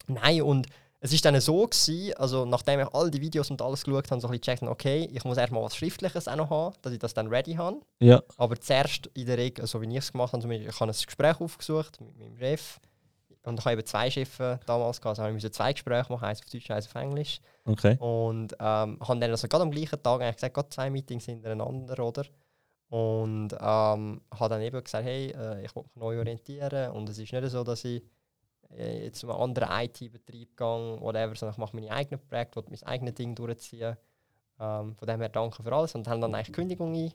nein, und es ist dann so gewesen, also nachdem ich all die Videos und alles geschaut habe, so ein bisschen gecheckt, okay, ich muss erstmal was Schriftliches auch noch haben, dass ich das dann ready habe. Ja, Aber zuerst in der Regel, so wie ich es gemacht habe, ich habe ein Gespräch aufgesucht mit meinem Chef. Und ich habe eben zwei Chefs damals gehabt, also ich zwei Gespräche machen, eins auf Deutsch, eins auf Englisch. okay. Und ähm, habe dann also gerade am gleichen Tag eigentlich gesagt, gerade zwei Meetings hintereinander, oder? Und ähm, habe dann eben gesagt, hey, äh, ich will mich neu orientieren und es ist nicht so, dass ich äh, jetzt zu einem anderen IT-Betrieb gehe, whatever, sondern ich mache meine eigenen Projekte, will mein eigenes Ding durchziehen. Ähm, von dem her danke für alles und haben dann eigentlich Kündigung ein,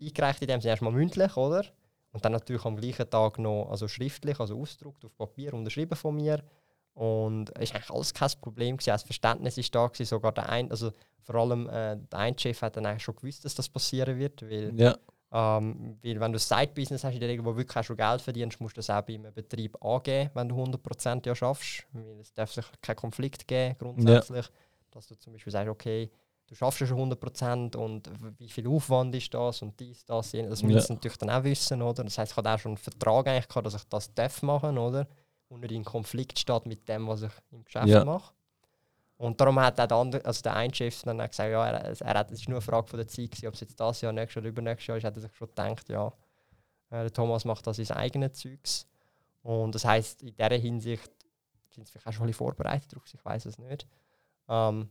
eingereicht, in dem Sinne erstmal mündlich, oder? Und dann natürlich am gleichen Tag noch also schriftlich, also ausgedruckt auf Papier, unterschrieben von mir. Und es war eigentlich alles kein Problem. Gewesen. Das Verständnis war da, gewesen. sogar der ein, also vor allem äh, der eine Chef hat dann eigentlich schon gewusst, dass das passieren wird. Weil, Ja, ähm, weil wenn du ein Side-Business hast, in der Regel, wo wirklich schon Geld verdienst, musst du das auch bei einem Betrieb angeben, wenn du 100% ja schaffst. Weil es darf sich keinen Konflikt geben, grundsätzlich. Dass du zum Beispiel sagst, okay, du schaffst ja schon 100% und wie viel Aufwand ist das und dies, das, jenes. Das Ja. müssen sie natürlich dann auch wissen, oder? Das heisst, ich hatte auch schon einen Vertrag eigentlich gehabt, dass ich das darf machen, oder? Und nicht in Konflikt steht mit dem, was ich im Geschäft Ja. mache. Und darum hat auch der, andere, also der eine Chef dann gesagt, ja, er, er hat, es ist nur eine Frage von der Zeit gewesen, ob es jetzt das Jahr, nächstes oder übernächstes Jahr ist, hat er sich schon gedacht, ja, äh, der Thomas macht das sein eigenes Zeugs. Und das heisst, in dieser Hinsicht sind sie vielleicht auch schon ein bisschen vorbereitet drauf, ich weiß es nicht. Ähm,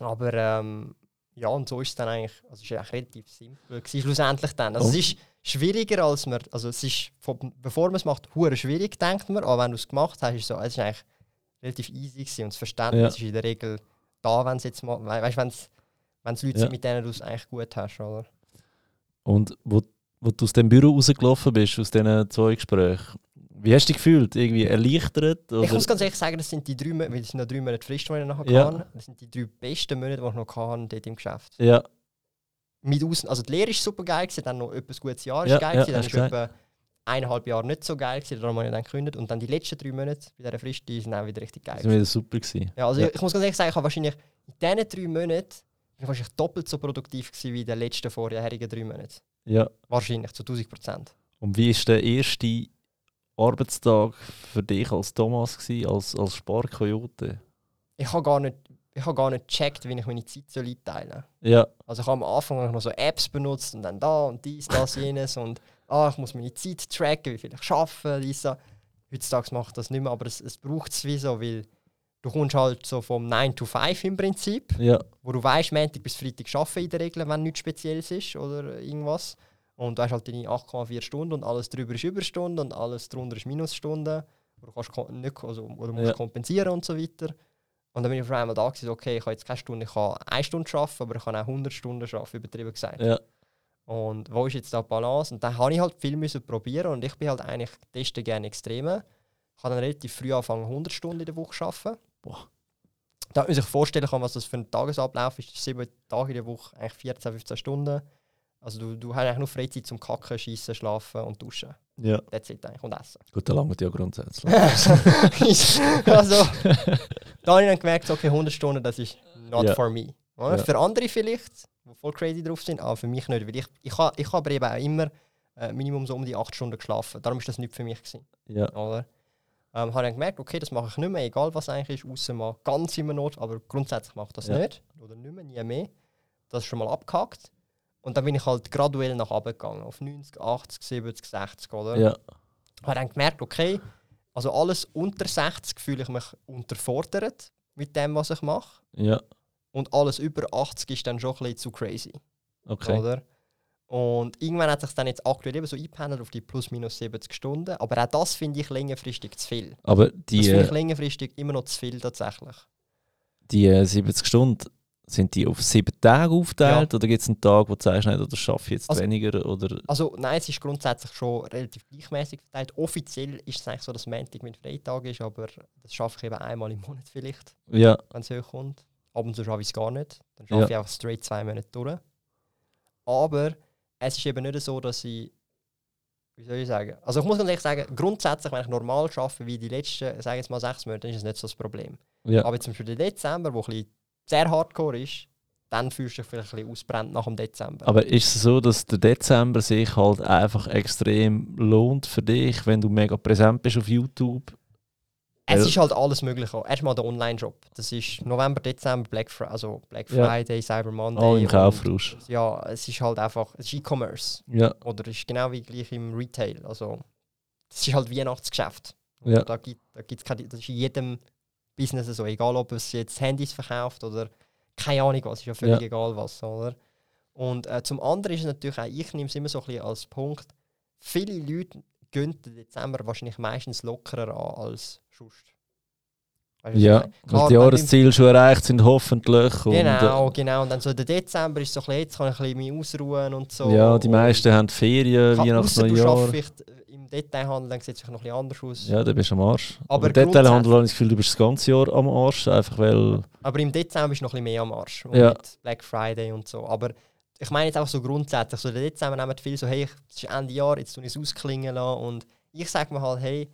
aber ähm, ja, und so ist es dann eigentlich, also es ist relativ simpel gewesen, schlussendlich dann. Also Oh. es ist schwieriger als man, also es ist, von, bevor man es macht, hure schwierig, denkt man, aber wenn du es gemacht hast, ist es so, es ist eigentlich relativ easy gewesen und das Verständnis Ja. ist in der Regel da, wenn es jetzt mal, we weißt, wenn es Leute Ja. sind, mit denen du es eigentlich gut hast, oder? und wo, wo du aus dem Büro rausgelaufen bist, aus diesen zwei Gesprächen, wie hast du dich gefühlt? Irgendwie erleichtert? Oder? Ich muss ganz ehrlich sagen, das sind die drei Monate, weil es sind noch drei Monate Frist, die ich nachher Ja. hatte. Das sind die drei besten Monate, die ich noch hatte dort im Geschäft. ja, Mit aus, also die Lehre war super geil, gewesen, dann noch etwas gutes Jahr ist Ja, geil, ja, gewesen, dann ist eineinhalb Jahre nicht so geil, gewesen, darum habe ich dann gekündigt. Und dann die letzten drei Monate bei dieser Frist, die sind auch wieder richtig geil. das war wieder super. Gewesen. Ja, also Ja. Ich, ich muss ganz ehrlich sagen, ich habe wahrscheinlich in diesen drei Monaten bin ich wahrscheinlich doppelt so produktiv gewesen wie in den letzten vorherigen drei Monaten. Ja. Wahrscheinlich, zu 1000 Prozent. Und wie war der erste Arbeitstag für dich als Thomas, gewesen, als, als Sparkoyote? Ich habe gar nicht, ich habe gar nicht gecheckt, wie ich meine Zeit soll einteilen soll. Ja, Also ich habe am Anfang noch so Apps benutzt und dann da und dies, das, jenes und ah, ich muss meine Zeit tracken, wie viel ich arbeite, das. Heutzutage mache ich das nicht mehr, aber es, es braucht es wie so, weil du kommst halt so vom 9 to 5 im Prinzip, ja, wo du weißt, Montag bis Freitag arbeiten in der Regel, wenn nichts Spezielles ist oder irgendwas. Und du hast halt deine 8,4 Stunden und alles drüber ist Überstunden und alles drunter ist Minusstunden, wo du kannst nicht, also, oder musst Ja. kompensieren und so weiter. Und dann bin ich auf einmal da gewesen, okay, ich habe jetzt keine Stunde, ich kann eine Stunde arbeiten, aber ich kann auch 100 Stunden arbeiten, übertrieben gesagt. ja, Und wo ist jetzt da die Balance? Und dann habe ich halt viel müssen probieren und ich bin halt eigentlich testen gerne Extreme. Ich habe dann relativ früh angefangen, 100 Stunden in der Woche zu arbeiten. Boah. Da man sich vorstellen kann, was das für ein Tagesablauf ist. Sieben Tage in der Woche, eigentlich 14, 15 Stunden. Also du, du hast eigentlich nur Freizeit zum Kacken, Schießen, Schlafen und Duschen. ja. That's it eigentlich. Und essen. Gut, da langt ja grundsätzlich. also, da habe ich dann gemerkt, okay, 100 Stunden, das ist not Ja. for me. Ja. Für andere vielleicht, die voll crazy drauf sind, aber für mich nicht. Weil ich, ich, ha, ich habe eben auch immer äh, Minimum so um die 8 Stunden geschlafen. Darum ist das nicht für mich. Gewesen, ja, oder? Ähm, habe dann gemerkt, okay, das mache ich nicht mehr, egal was eigentlich ist, außer mal ganz immer Not, aber grundsätzlich mache ich das Ja. nicht. Oder nicht mehr, nie mehr. Das ist schon mal abgehakt. Und dann bin ich halt graduell nach oben gegangen, auf 90, 80, 70, 60, oder? ja, habe dann gemerkt, okay, also alles unter 60 fühle ich mich unterfordert mit dem, was ich mache. Ja, Und alles über 80 ist dann schon ein bisschen zu crazy. okay. Oder? Und irgendwann hat sich dann jetzt aktuell eben so eingependelt auf die plus minus 70 Stunden. Aber auch das finde ich längerfristig zu viel. Aber Das die, finde ich äh, längerfristig immer noch zu viel tatsächlich. die äh, 70 Stunden, sind die auf sieben Tage aufgeteilt? Oder gibt es einen Tag, wo du sagst, nein, oder schaffe ich jetzt Also- weniger? Oder, Also nein, es ist grundsätzlich schon relativ gleichmäßig verteilt. Offiziell ist es eigentlich so, dass Montag mein Freitag ist, aber das schaffe ich eben einmal im Monat vielleicht, ja, wenn es hochkommt. Ab und zu schaffe ich es gar nicht. Dann Ja. schaffe ich einfach straight zwei Monate durch. Aber es ist eben nicht so, dass ich. Wie soll ich sagen? Also ich muss ganz ehrlich sagen, grundsätzlich, wenn ich normal arbeite, wie die letzten, sagen jetzt mal sechs Monate, dann ist es nicht so das Problem. ja. Aber zum Beispiel der Dezember, wo ein bisschen sehr hardcore ist, dann fühlst du dich vielleicht ein bisschen ausbrennt nach dem Dezember. Aber ist es so, dass der Dezember sich halt einfach extrem lohnt für dich, wenn du mega präsent bist auf YouTube? Es Ja. ist halt alles möglich. Erstmal der Online-Shop. Das ist November, Dezember, Black, Fri also Black Ja. Friday, Cyber Monday. All im Kaufrausch. Ja, es ist halt einfach, es ist E-Commerce. Ja, Oder es ist genau wie gleich im Retail. Also, es ist halt Weihnachtsgeschäft. Ja. Da gibt da gibt's keine, das ist in jedem Business so. Egal, ob es jetzt Handys verkauft oder keine Ahnung was, ist ja völlig Ja. egal was, oder? Und äh, zum anderen ist es natürlich auch, ich nehme es immer so ein bisschen als Punkt, viele Leute gehen den Dezember wahrscheinlich meistens lockerer an als sonst. Weißt du, ja. Klar, die Jahresziele schon erreicht sind, hoffentlich. Und, Genau, genau. Und dann so der Dezember ist so ein bisschen, jetzt kann ich ein bisschen ausruhen und so. äh, ja, die meisten haben Ferien, Weihnachten, ausser du Neujahr. im Detailhandel, dann sieht es vielleicht noch ein bisschen anders aus. Ja, dann bist du am Arsch. Aber Aber, Detailhandel habe ich das Gefühl, du bist das ganze Jahr am Arsch, einfach weil... Aber im Dezember ist noch ein bisschen mehr am Arsch. Und Ja. mit Black Friday und so. Aber ich meine jetzt auch so grundsätzlich, so der Dezember nehmen viel so, hey, es ist Ende Jahr, jetzt tue ich es ausklingen lassen. Und ich sage mir halt, hey,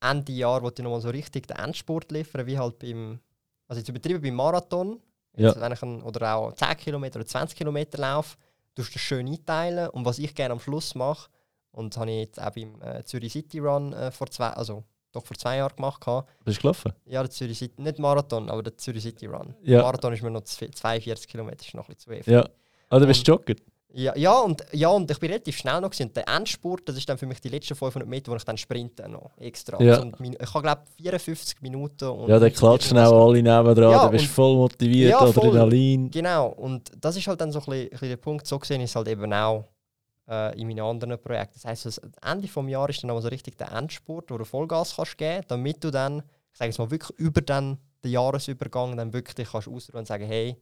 Ende Jahr wollte ich nochmal so richtig den Endsport liefern, wie halt beim, also jetzt übertrieben beim Marathon. Jetzt, Ja. wenn ich ein, oder auch 10 Kilometer oder 20 Kilometer laufe, tust du das schön einteilen. Und was ich gerne am Schluss mache, und das habe ich jetzt auch beim äh, Zürich City Run äh, vor zwei, also doch vor zwei Jahren gemacht. Bist du gelaufen? Ja, der Zürich City, nicht Marathon, aber der Zürich City Run. Ja. Marathon ist mir noch zu viel- 42 Kilometer, ist noch ein bisschen zu viel. Ja. Ah, du bist Jogger? Ja, ja, und, ja, und ich bin relativ schnell noch. Gewesen. Und der Endspurt, das ist dann für mich die letzten 500 Meter, wo ich dann sprinte noch extra. Ja. Also, ich habe glaube 54 Minuten. Und Ja, dann klatschen auch alle nebendran, Ja, du bist voll motiviert, Ja, voll. Adrenalin. Genau, und das ist halt dann so ein bisschen, ein bisschen der Punkt. So gesehen ist es halt eben auch äh, in meinen anderen Projekten. Das heisst, das Ende des Jahres ist dann aber so richtig der Endspurt, wo du Vollgas kannst geben damit du dann, ich sage es mal, wirklich über dann den Jahresübergang dann wirklich kannst ausruhen und sagen, hey,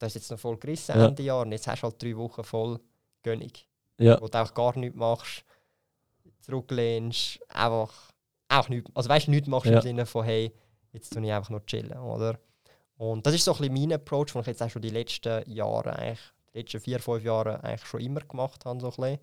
das ist jetzt noch voll gerissen Ja. Ende Jahr und jetzt hast du halt drei Wochen voll Gönnig. Ja, Wo du auch gar nichts machst, zurücklehnst, einfach auch nichts, also weißt du, nichts machst Ja. im Sinne von, hey, jetzt tue ich einfach nur chillen, oder? Und das ist so ein bisschen mein Approach, den ich jetzt auch schon die letzten Jahre, eigentlich, die letzten vier, fünf Jahre eigentlich schon immer gemacht habe, so ein bisschen.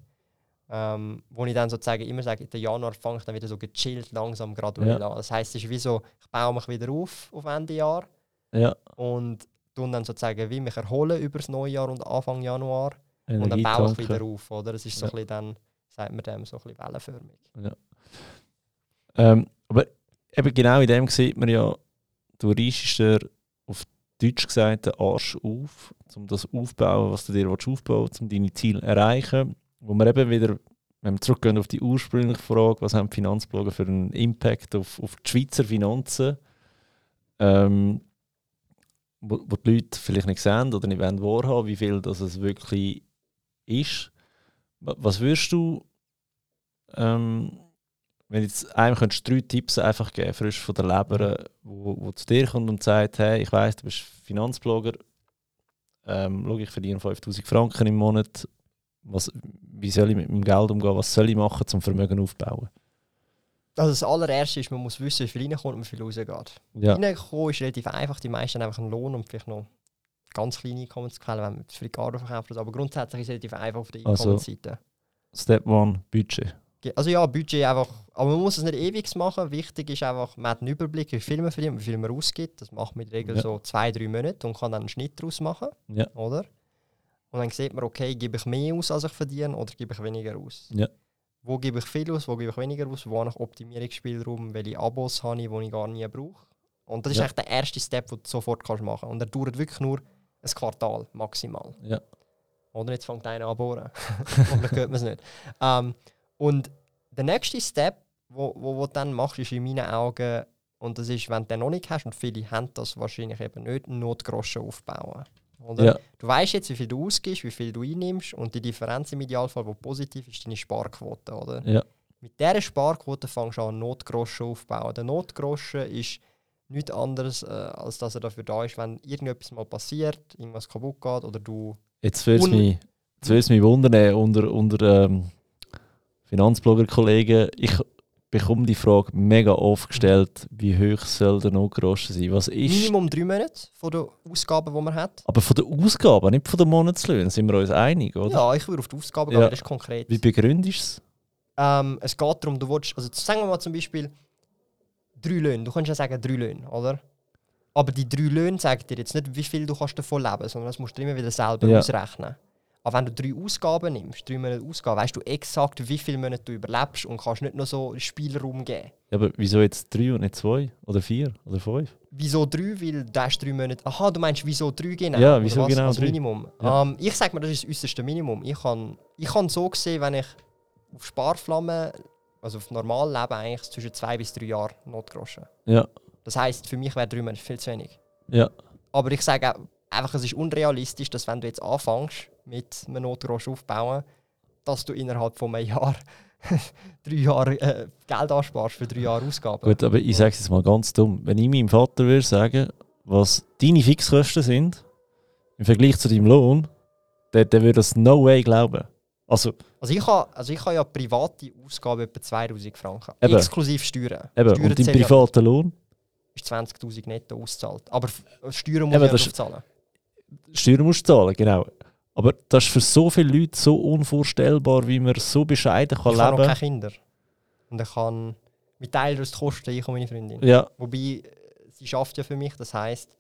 Ähm, wo ich dann sozusagen immer sage, im Januar fange ich dann wieder so gechillt, langsam, graduell Ja. an. Das heisst, es ist wie so, ich baue mich wieder auf auf Ende Jahr ja. und tun dann sozusagen wie mich erholen über das neue Jahr und Anfang Januar und dann Energie baue ich wieder auf, oder? Es ist so Ja. ein bisschen dann, sagt man dem, so ein bisschen wellenförmig. Ähm, aber eben genau in dem sieht man ja, du reischst dir auf Deutsch gesagt den Arsch auf, um das aufzubauen, was du dir aufbauen willst, um deine Ziele zu erreichen. Wo wir eben wieder, wenn wir zurückgehen auf die ursprüngliche Frage, was haben Finanzblogger für einen Impact auf, auf die Schweizer Finanzen, ähm, wo, die Leute vielleicht nicht sehen oder nicht wollen wahrhaben, wie viel das es wirklich ist. Wa- Was würdest du ähm, wenn jetzt einem könntest drei Tipps einfach geben, frisch von der Leber, wo, wo zu dir kommt und sagt, hey, ich weiss, du bist Finanzblogger, ähm, schau, ich verdiene 5000 Franken im Monat, was, wie soll ich mit meinem Geld umgehen, was soll ich machen, zum Vermögen aufbauen? Also das allererste ist, man muss wissen, wie viel reinkommt und wie viel rausgeht. Ja, Reinkommen ist relativ einfach, die meisten haben einfach einen Lohn und vielleicht noch ganz kleine Einkommensquellen, wenn man Frikado verkauft. Aber grundsätzlich ist es relativ einfach auf der Also- Einkommensseite. Step one, Budget. Ge- Also ja, Budget einfach, aber man muss es nicht ewig machen. Wichtig ist einfach, man hat einen Überblick, wie viel man verdient, wie viel man ausgibt. Das macht man in der Regel Ja. so zwei, drei Monate und kann dann einen Schnitt daraus machen, Ja. oder? Und dann sieht man, okay, gebe ich mehr aus, als ich verdiene, oder gebe ich weniger aus? Ja. Wo gebe ich viel aus, wo gebe ich weniger aus, wo habe ich Optimierungsspielraum, welche Abos habe ich, die ich gar nie brauche. Und das ist Ja. eigentlich der erste Step, den du sofort kannst machen kannst. Und der dauert wirklich nur ein Quartal maximal. Ja. Oder jetzt fängt einer an bohren. Oder hört man es nicht. Ähm, und der nächste Step, wo, wo, wo du dann machst, ist in meinen Augen Und das ist, wenn du den noch nicht hast, und viele haben das wahrscheinlich eben nicht, Notgroschen aufbauen. Oder? Ja. Du weißt jetzt, wie viel du ausgibst, wie viel du einnimmst und die Differenz im Idealfall, die positiv ist, deine Sparquote. Oder? Ja. Mit dieser Sparquote fängst du an, Notgroschen aufzubauen. Der Notgroschen ist nichts anderes, äh, als dass er dafür da ist, wenn irgendetwas mal passiert, irgendwas kaputt geht oder du. Jetzt würde es mich, jetzt mich wundern, äh, unter, unter ähm, Finanzblogger-Kollegen, ich bekomme die Frage mega oft gestellt, wie hoch soll der Notgroschen sein? Was ist... Minimum drei Monate von den Ausgaben, die man hat. Aber von den Ausgaben, nicht von den Monatslöhnen, sind wir uns einig, oder? Ja, ich würde auf die Ausgaben Ja. gehen, das ist konkret. Wie begründest du es? Ähm, es geht darum, du willst, also sagen wir mal zum Beispiel drei Löhne. Du kannst ja sagen drei Löhne, oder? Aber die drei Löhne sagen dir jetzt nicht, wie viel du kannst davon leben kannst, sondern das musst du immer wieder selber Ja. ausrechnen. Aber wenn du drei Ausgaben nimmst, drei Monate Ausgaben, weißt du exakt, wie viele Monate du überlebst und kannst nicht nur so Spielraum geben. Ja, aber wieso jetzt drei und nicht zwei? Oder vier? Oder fünf? Wieso drei? Weil du hast drei Monate. Aha, du meinst, wieso drei genau? Ja, wieso was? genau Als drei? Minimum. Ja. Ähm, ich sage mir, das ist das äußerste Minimum. Ich kann, ich kann so sehen, wenn ich auf Sparflamme, also auf normal leben, eigentlich zwischen zwei bis drei Jahren Notgroschen. Ja, Das heisst, für mich wäre drei Monate viel zu wenig. ja. Aber ich sage auch, einfach, es ist unrealistisch, dass wenn du jetzt anfängst mit einem Notgroschen aufbauen, dass du innerhalb von einem Jahr drei Jahre äh, Geld ansparst für drei Jahre Ausgaben. Gut, aber ich sage es jetzt mal ganz dumm. Wenn ich meinem Vater würde sagen, was deine Fixkosten sind, im Vergleich zu deinem Lohn, der, der würde das no way glauben. Also, Also ich habe also ich ha ja private Ausgaben etwa 2000 Franken. Eben. Exklusive Steuern. eben, Steuern und dein privater Lohn, ist 20'000 netto auszahlt. Aber Steuern muss Eben, ich ja zahlen. Steuern musst du zahlen, genau. Aber das ist für so viele Leute so unvorstellbar, wie man so bescheiden kann ich habe noch leben keine Kinder. Und ich kann mit Teilen aus Kosten, ich und meine Freundin. Ja, Wobei, äh, sie schafft ja für mich, das heisst,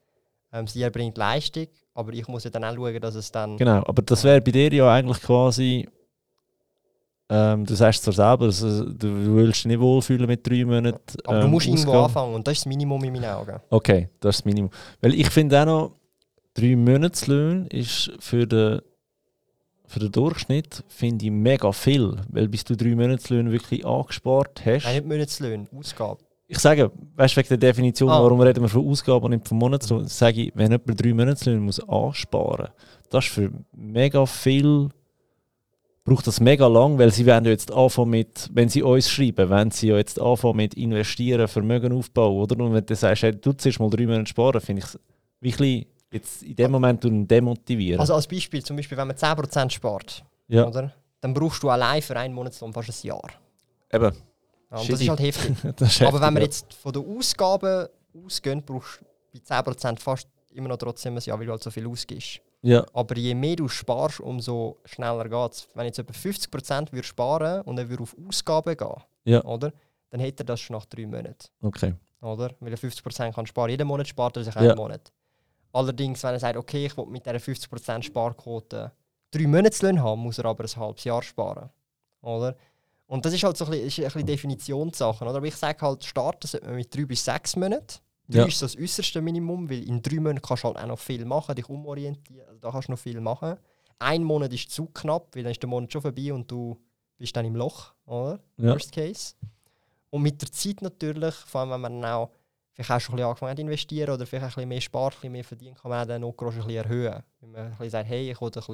ähm, sie erbringt Leistung, aber ich muss ja dann auch schauen, dass es dann... genau. Aber das wäre bei dir ja eigentlich quasi. Ähm, du sagst zwar selber, also, du willst dich nicht wohlfühlen mit drei Monaten. Aber du ähm, musst irgendwo Ausgaben. anfangen und das ist das Minimum in meinen Augen. Okay, das ist das Minimum. Weil ich finde auch noch, drei Monatslöhne ist für den, für den Durchschnitt finde ich mega viel. Weil bis du drei Monatslöhne wirklich angespart hast. Nein, nicht Monatslöhne, Ausgaben. Ich sage, weißt du, wegen der Definition, Ah. warum reden wir von Ausgaben und nicht von Monatslohn, sage ich, wenn jemand drei Monatslöhne muss ansparen das ist für mega viel, braucht das mega lang, weil sie werden jetzt anfangen mit, wenn sie uns schreiben, wenn sie ja jetzt anfangen mit investieren, Vermögen aufbauen, oder? Und wenn du sagst, hey, du zuerst mal drei Monate sparen, finde ich es wirklich jetzt in dem Moment demotivieren. Also als Beispiel, zum Beispiel, wenn man 10% spart, ja, oder? dann brauchst du allein für einen Monatslohn fast ein Jahr. eben. Ja, das ist halt heftig. Ist Aber wenn wir heftig, jetzt von den Ausgaben ausgehen, brauchst du bei 10% fast immer noch trotzdem ein Jahr, weil du halt so viel ausgibst. ja. Aber je mehr du sparst, umso schneller geht es. Wenn jetzt etwa 50% würde sparen und er würde auf Ausgaben gehen, Ja. oder? dann hätte er das schon nach drei Monaten. ja, okay. Oder? Weil er 50% kann sparen. Jeden Monat spart er sich Ja. einen Monat. Allerdings, wenn er sagt, okay, ich will mit dieser 50% Sparquote drei Monatslöhne haben, muss er aber ein halbes Jahr sparen. Oder? Und das ist halt so ein bisschen, ist ein bisschen Definitionssache. Oder? Aber ich sage halt, starten sollte man mit drei bis sechs Monaten. Drei Ja. ist das äußerste Minimum, weil in drei Monaten kannst du halt auch noch viel machen, dich umorientieren, also da kannst du noch viel machen. Ein Monat ist zu knapp, weil dann ist der Monat schon vorbei und du bist dann im Loch, oder? Ja. Worst case. Und mit der Zeit natürlich, vor allem wenn man auch vielleicht auch schon ein bisschen angefangen zu investieren oder vielleicht ein bisschen mehr spart, ein bisschen mehr verdient, kann man den Notgroschen ein bisschen erhöhen. Wenn man ein bisschen sagt, hey, ich will ein bisschen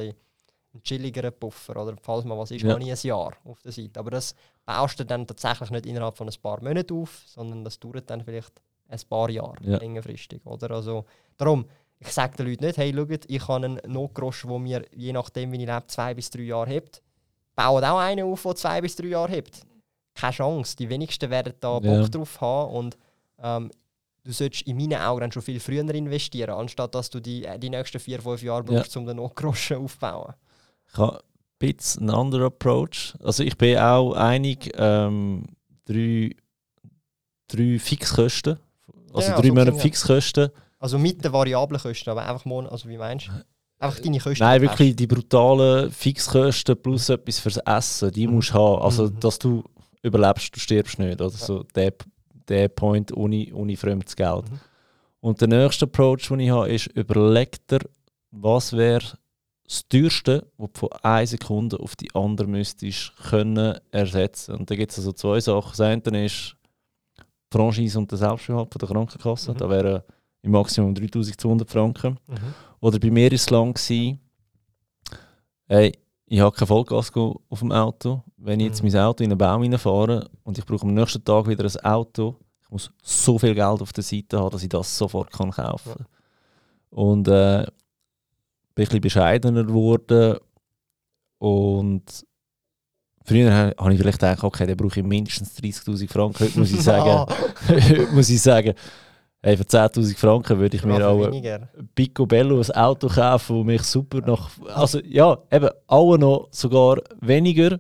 einen chilligeren Puffer oder falls mal was ist, Ja. noch nie ein Jahr auf der Seite. Aber das baust du dann tatsächlich nicht innerhalb von ein paar Monaten auf, sondern das dauert dann vielleicht ein paar Jahre Ja. längerfristig. Oder? Also, darum, ich sage den Leuten nicht, hey, schaut, ich habe einen Notgroschen, der mir je nachdem, wie ich lebe, zwei bis drei Jahre hebt. Baut auch einen auf, der zwei bis drei Jahre hebt. Keine Chance. Die wenigsten werden da Bock Ja. drauf haben. Und ähm, du solltest in meinen Augen dann schon viel früher investieren, anstatt dass du die, äh, die nächsten vier, fünf Jahre Ja. brauchst, um den Notgroschen aufzubauen. Ich habe ein bisschen einen anderen Approach. Also ich bin auch einig, ähm, drei, drei Fixkosten. Also Ja, drei so Monate Fixkosten. Also mit den variablen Kosten, aber einfach Monat, also wie meinst du? Einfach deine Kosten. Nein, wirklich die brutalen Fixkosten plus etwas fürs Essen, die Mhm. musst du haben. Also, Mhm. dass du überlebst, du stirbst nicht. Oder so der, der Point ohne, ohne fremdes Geld. Mhm. Und der nächste Approach, den ich habe, ist, überleg dir, was wäre das teuerste, was du von einer Sekunde auf die andere müsstest können ersetzen. Und da gibt es also zwei Sachen. Das eine ist Franchise und der Selbstbehalt von der Krankenkasse. Mhm. Da wären im Maximum 3200 Franken. Mhm. Oder bei mir war es lang, gewesen, hey, ich habe kein Vollgas auf dem Auto. Wenn ich jetzt Mhm. mein Auto in einen Baum reinfahre und ich brauche am nächsten Tag wieder ein Auto, ich muss so viel Geld auf der Seite haben, dass ich das sofort kann kaufen kann. Und äh, bin ein bisschen bescheidener geworden. Und früher ha- habe ich vielleicht gedacht, okay, dann brauche ich mindestens 30'000 Franken. Heute muss ich sagen, heute muss ich sagen hey, für 10'000 Franken würde ich mir Ja, auch ein. Picobello ein Auto kaufen, das mich super nach... Also ja, eben, alle noch sogar weniger.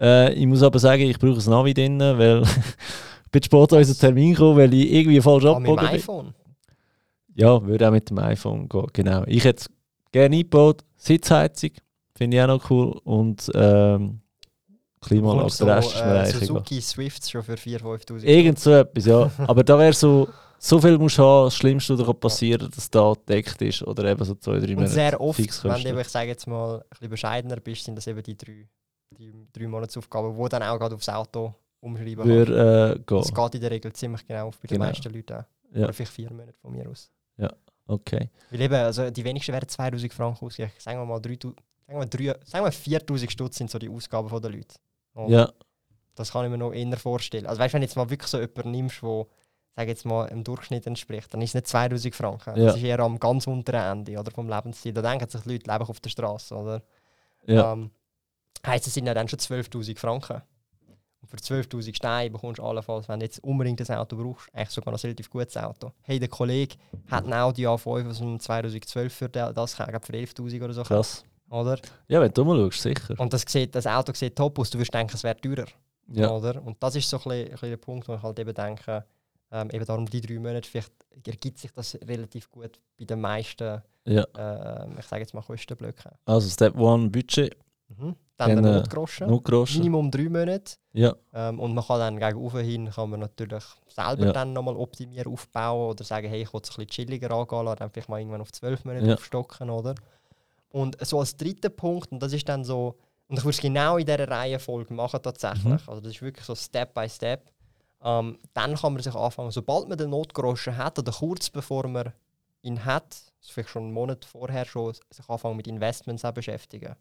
Äh, ich muss aber sagen, ich brauche ein Navi drin, weil ich bin spät an unseren Termin gekommen, weil ich irgendwie falsch Ah, mit dem abgebogen bin. iPhone. Ja, würde auch mit dem iPhone gehen, genau. Ich hätte es gerne eingebaut, Sitzheizung, finde ich auch noch cool und ähm, Klimaanlage, der Rest ist mir äh, eigentlich egal. Suzuki Swifts schon für 4'000, 5'000. Irgend so etwas, ja. Aber da wäre so, so viel musst du haben, das Schlimmste, was passieren kann, dass da gedeckt ist oder eben so zwei, drei Und sehr oft, wenn du, ich sage jetzt mal, ein bisschen bescheidener bist, sind das eben die drei, die drei Monatsaufgaben, die dann auch gerade aufs Auto umschreiben würde äh, Das gehen. geht in der Regel ziemlich genau auf bei den Genau. meisten Leuten. Ja. Oder vielleicht vier Monate von mir aus. Okay. Weil eben, also die wenigsten werden 2000 Franken ausgeben. Sagen wir mal, 3000 sagen wir, drei- sagen wir 4000 Stutz sind so die Ausgaben der Leute. Und Ja, Das kann ich mir noch eher vorstellen. Also weißt du, wenn du jetzt mal wirklich so jemanden nimmst, der sag jetzt mal, im Durchschnitt entspricht, dann ist es nicht 2000 Franken. Ja. Das ist eher am ganz unteren Ende oder, vom Lebensstil. Da denken sich die Leute, lebe ich auf der Straße. Oder? ja. Ähm, heisst, es sind ja dann schon 12'000 Franken. Und für 12'000 Steine bekommst du allenfalls, wenn du jetzt unbedingt ein Auto brauchst, eigentlich sogar ein relativ gutes Auto. Hey, der Kollege hat ein Audi A5 aus dem 2012 für das, für 11'000 oder so. krass. Oder? Ja, wenn du mal schaust, sicher. Und das, sieht, das Auto sieht top aus, du würdest denken, es wäre teurer. Ja, Oder? Und das ist so ein bisschen, ein bisschen der Punkt, wo ich halt eben denke, ähm, eben darum die drei Monate, vielleicht ergibt sich das relativ gut bei den meisten, ja. ähm, ich sage jetzt mal Kostenblöcken. Also Step 1 Budget, Mhm. Dann Dann, der äh, Notgroschen, Notgroschen. Minimum drei Monate. Ja, Ähm, und man kann dann gegen oben hin kann man natürlich selber Ja. dann nochmal optimieren, aufbauen oder sagen, hey, ich will es ein bisschen chilliger angehen, lassen, dann vielleicht mal irgendwann auf zwölf Monate Ja. aufstocken, oder? Und so als dritter Punkt, und das ist dann so, und ich würde es genau in dieser Reihenfolge machen tatsächlich, Mhm. also das ist wirklich so Step by Step, ähm, dann kann man sich anfangen, sobald man den Notgroschen hat oder kurz bevor man ihn hat, also vielleicht schon einen Monat vorher schon, sich anfangen mit Investments beschäftigen.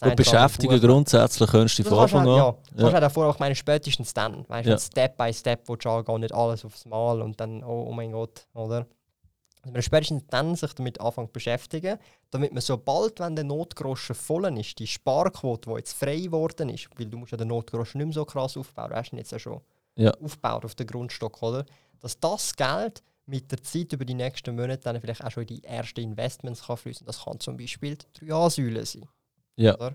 Und beschäftigen grundsätzlich kannst du das von du Anfang an. Ja, das kannst du auch davor auch meine spätestens dann. Weißt du, Ja. Step by Step, wo du angehen, nicht alles aufs Mal und dann, oh, oh mein Gott, oder? Also man spätestens dann sich damit anfangen zu beschäftigen, damit man sobald, wenn der Notgroschen voll ist, die Sparquote, die jetzt frei geworden ist, weil du musst ja den Notgroschen nicht mehr so krass aufbauen, du hast ihn jetzt ja schon Ja. aufgebaut auf den Grundstock, oder? Dass das Geld mit der Zeit über die nächsten Monate dann vielleicht auch schon in die ersten Investments kann fließen. Das kann zum Beispiel die 3A-Säule sein. Ja. Oder?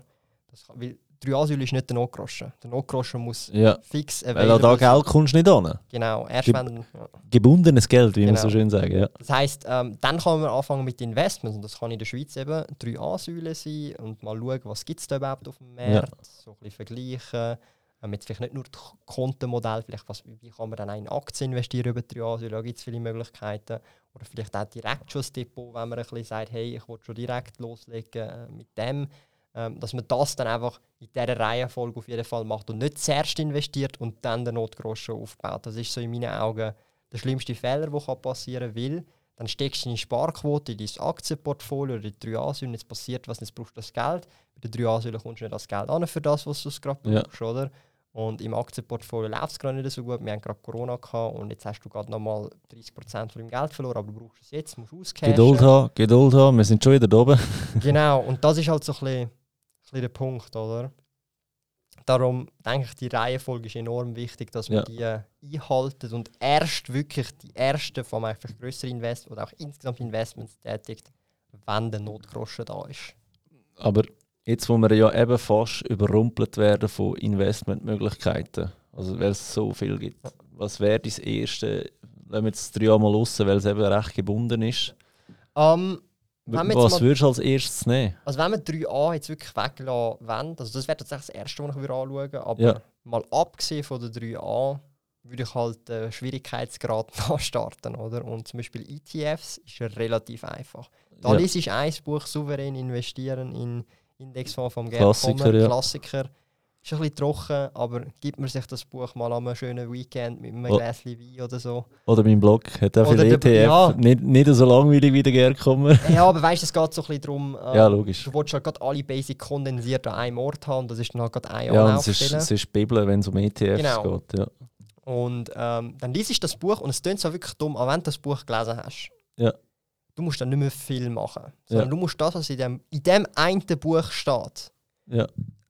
Das weil die 3A-Säule ist nicht der Notgroschen. Der Notgroschen muss Ja, fix weil an da. Geld kommst du nicht an. Genau, erst Gib- wenn... Ja. Gebundenes Geld, wie man Genau. so schön sagt. Ja. Das heisst, ähm, dann kann man anfangen mit Investments und das kann in der Schweiz eben 3A-Säule sein und mal schauen, was gibt es da überhaupt auf dem Markt, so ein bisschen vergleichen. Ähm, jetzt vielleicht nicht nur das Kontenmodell, vielleicht was, wie kann man dann auch in Aktien investieren über 3A-Säule, da gibt es viele Möglichkeiten. Oder vielleicht auch direkt schon das Depot, wenn man ein bisschen sagt, hey, ich will schon direkt loslegen äh, mit dem. Ähm, dass man das dann einfach in dieser Reihenfolge auf jeden Fall macht und nicht zuerst investiert und dann den Notgroschen aufbaut. Das ist so in meinen Augen der schlimmste Fehler, der passieren kann, weil dann steckst du deine Sparquote in dein Aktienportfolio oder in die 3A-Säulen, jetzt passiert was, jetzt brauchst du das Geld. Bei der 3A-Säule kommst du nicht das Geld an für das, was du gerade Ja. brauchst, oder? Und im Aktienportfolio läuft es gerade nicht so gut. Wir haben gerade Corona gehabt und jetzt hast du gerade nochmal 30% von deinem Geld verloren, aber du brauchst es jetzt, musst auscashen. Geduld haben, Geduld haben, wir sind schon wieder da oben. Genau, und das ist halt so ein bisschen der Punkt, oder? Darum denke ich, die Reihenfolge ist enorm wichtig, dass man Ja. die einhaltet und erst wirklich die ersten, vor allem vielleicht größere Invest oder auch insgesamt Investments tätigt, wenn der Notgroschen da ist. Aber jetzt, wo wir ja eben fast überrumpelt werden von Investmentmöglichkeiten, also weil es so viel gibt, was wäre das erste, wenn wir jetzt drei Jahre mal raus, weil es eben recht gebunden ist, Ähm, wir jetzt was würdest du als erstes nehmen? also wenn wir 3a jetzt wirklich weglassen wollen, also das wäre tatsächlich das Erste, was ich anschauen würde, aber Ja. mal abgesehen von der 3a, würde ich halt den Schwierigkeitsgrad nachstarten, oder? Und zum Beispiel ETFs ist relativ einfach. Da Ja. ich ein Buch, souverän investieren in Indexfonds vom Gerd Klassiker, Kommer, ja. Klassiker. Ist ein bisschen trocken, aber gibt man sich das Buch mal an einem schönen Weekend mit einem Oh. Gläschen Wein oder so. Oder mein Blog hat auch viel ETF. ja. Nicht, nicht so langweilig wie der Gerkommer. ja, aber weißt du, es geht so ein bisschen darum, äh, Ja, logisch. du willst halt gerade alle Basic kondensiert an einem Ort haben das ist dann halt gerade ein Ja, Jahr und es ist, es ist Bibel, wenn es um ETFs Genau. geht. Ja. Und ähm, dann liest du das Buch und es klingt so wirklich dumm, auch wenn du das Buch gelesen hast. Ja. Du musst dann nicht mehr viel machen, sondern Ja. du musst das, was in dem, in dem einen Buch steht, Ja.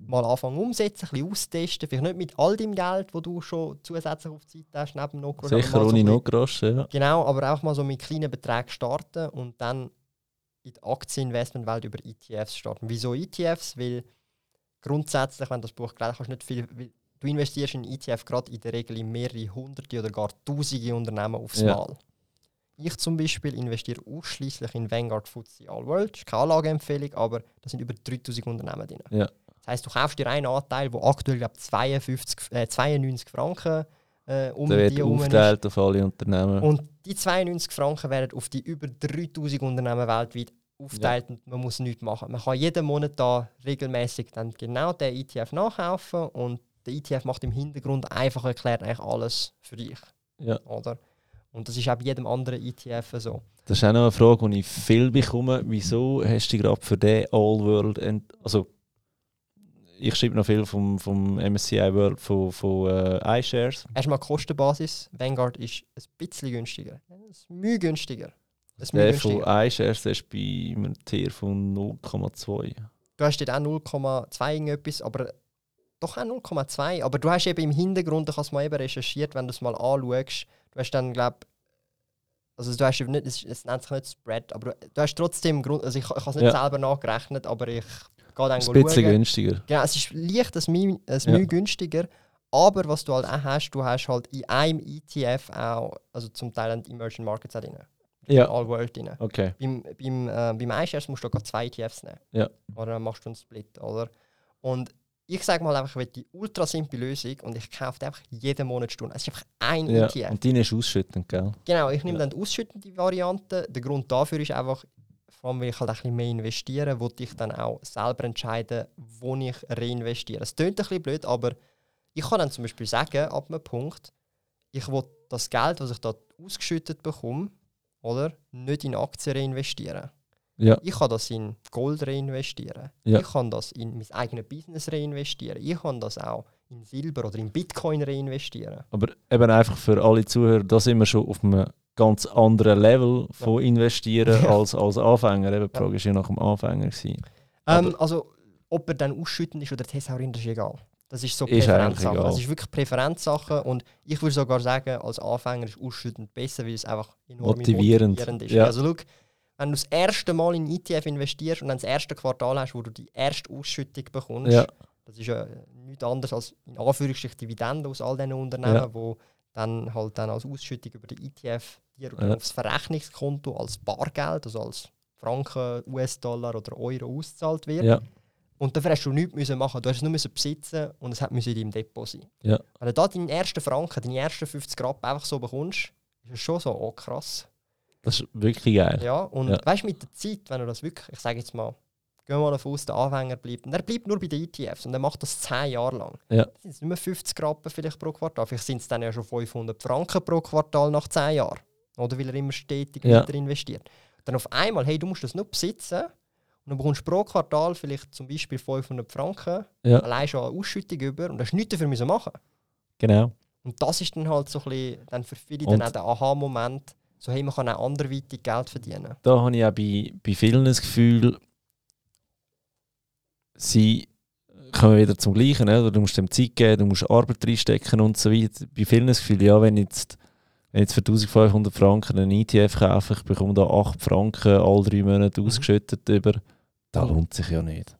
Mal anfangen umsetzen, ein bisschen austesten. Vielleicht nicht mit all dem Geld, das du schon zusätzlich auf die Seite hast, neben aber Sicher so ohne bisschen- Notgroschen, ja. Genau, aber auch mal so mit kleinen Beträgen starten und dann in die Aktieninvestmentwelt über ETFs starten. Wieso ETFs? Weil grundsätzlich, wenn du das Buch gelesen hast, nicht viel. Du investierst in ETF gerade in der Regel in mehrere hunderte oder gar tausende Unternehmen aufs Ja. Mal. Ich zum Beispiel investiere ausschließlich in Vanguard FTSE All World. Das ist keine Anlageempfehlung, aber da sind über 3000 Unternehmen drin. Ja. Heisst, du kaufst dir einen Anteil, der aktuell glaub, 52, äh, 92 Franken äh, um Der wird aufgeteilt auf alle Unternehmen. Und die 92 Franken werden auf die über 3000 Unternehmen weltweit aufgeteilt und man muss nichts machen. Man kann jeden Monat da regelmäßig dann genau den ETF nachkaufen und der ETF macht im Hintergrund einfach erklärt eigentlich alles für dich. ja. Oder? Und das ist auch bei jedem anderen ETF so. Das ist auch noch eine Frage, die ich viel bekomme. Wieso hast du dich gerade für den All World. ent- Also, ich schreibe noch viel vom, vom MSCI World von, von äh, iShares. Erstmal Kostenbasis. Vanguard ist ein bisschen günstiger. Ein Mühe günstiger. Ein Der von iShares ist bei einem Tier von 0,2. Du hast dort auch 0,2 irgendetwas, aber doch auch 0,2. Aber du hast eben im Hintergrund, habe es mal eben recherchiert, wenn du es mal anschaust, du hast dann, glaube also du hast eben nicht, es, es nennt sich nicht Spread, aber du, du hast trotzdem, Grund, also ich, ich habe es nicht Ja. selber nachgerechnet, aber ich Ist ein bisschen schauen. günstiger. Genau, es ist leicht ein Mühe, ein Ja. Günstiger, aber was du halt auch hast, du hast halt in einem ETF auch, also zum Teil Emerging Markets auch drin. Ja. All World drin. Okay. Beim, beim, äh, beim iShares musst du gerade zwei ETFs nehmen. Ja. Oder dann machst du einen Split, oder? Und ich sage mal einfach, ich will die ultra simple Lösung und ich kaufe die einfach jeden Monat Stunden. Es ist einfach ein Ja. ETF. Und deine ist ausschüttend, gell? Genau, ich nehme Ja. dann die ausschüttende Variante. Der Grund dafür ist einfach, vor allem, weil ich halt ein bisschen mehr investiere, wo ich dann auch selber entscheiden, wo ich reinvestiere. Es klingt ein bisschen blöd, aber ich kann dann zum Beispiel sagen, ab einem Punkt, ich will das Geld, das ich da ausgeschüttet bekomme, oder, nicht in Aktien reinvestieren. Ja. Ich kann das in Gold reinvestieren. Ja. Ich kann das in mein eigenes Business reinvestieren. Ich kann das auch in Silber oder in Bitcoin reinvestieren. Aber eben einfach für alle Zuhörer, da sind wir schon auf einem ganz anderen Level von investieren Ja. als, als Anfänger. Eben, die Frage war ja nach dem Anfänger. Gewesen. Ähm, also, ob er dann ausschüttend ist oder Thesaurin, das ist egal. Das ist so Präferenzsache. Das ist wirklich Präferenzsache und ich würde sogar sagen, als Anfänger ist ausschüttend besser, weil es einfach enorm Motivierend. motivierend ist. Ja. Also, schau, wenn du das erste Mal in ETF investierst und dann das erste Quartal hast, wo du die erste Ausschüttung bekommst, Ja. das ist ja nichts anderes als in Anführungsstrichen Dividenden aus all diesen Unternehmen, Ja. wo dann halt dann als Ausschüttung über den ETF dir Ja. aufs Verrechnungskonto als Bargeld, also als Franken, US-Dollar oder Euro ausgezahlt wird. Ja. Und dafür hast du nichts müssen machen. Du hast es nur müssen besitzen und es hat müssen in deinem Depot sein. Ja. Wenn du da deinen ersten Franken, deine ersten 50 Grad einfach so bekommst, ist es schon so, oh krass. Das ist wirklich geil. Ja, und Ja. weißt du, mit der Zeit, wenn du das wirklich, ich sage jetzt mal, gehen wir mal davon aus, der Anfänger bleibt, und er bleibt nur bei den ETFs und er macht das 10 Jahre lang. Ja. Das sind nicht mehr 50 Rappen vielleicht pro Quartal, vielleicht sind es dann ja schon 500 Franken pro Quartal nach 10 Jahren. Oder weil er immer stetig Ja. weiter investiert. Dann auf einmal, hey, du musst das nur besitzen und dann bekommst du pro Quartal vielleicht zum Beispiel 500 Franken Ja. allein schon eine Ausschüttung über und hast nichts dafür müssen machen. Genau. Und das ist dann halt so ein bisschen, dann für viele Und- dann auch der Aha-Moment, so hey, man kann auch anderweitig Geld verdienen. Da habe ich auch bei, bei vielen das Gefühl, sie kommen wieder zum Gleichen. Oder? Du musst dem Zeit geben, du musst Arbeit reinstecken und so weiter. Bei vielen das Gefühl, ja, wenn ich jetzt, wenn jetzt für 1500 Franken einen ETF kaufe, ich bekomme da 8 Franken alle drei Monate Mhm. ausgeschüttet über, das lohnt sich ja nicht.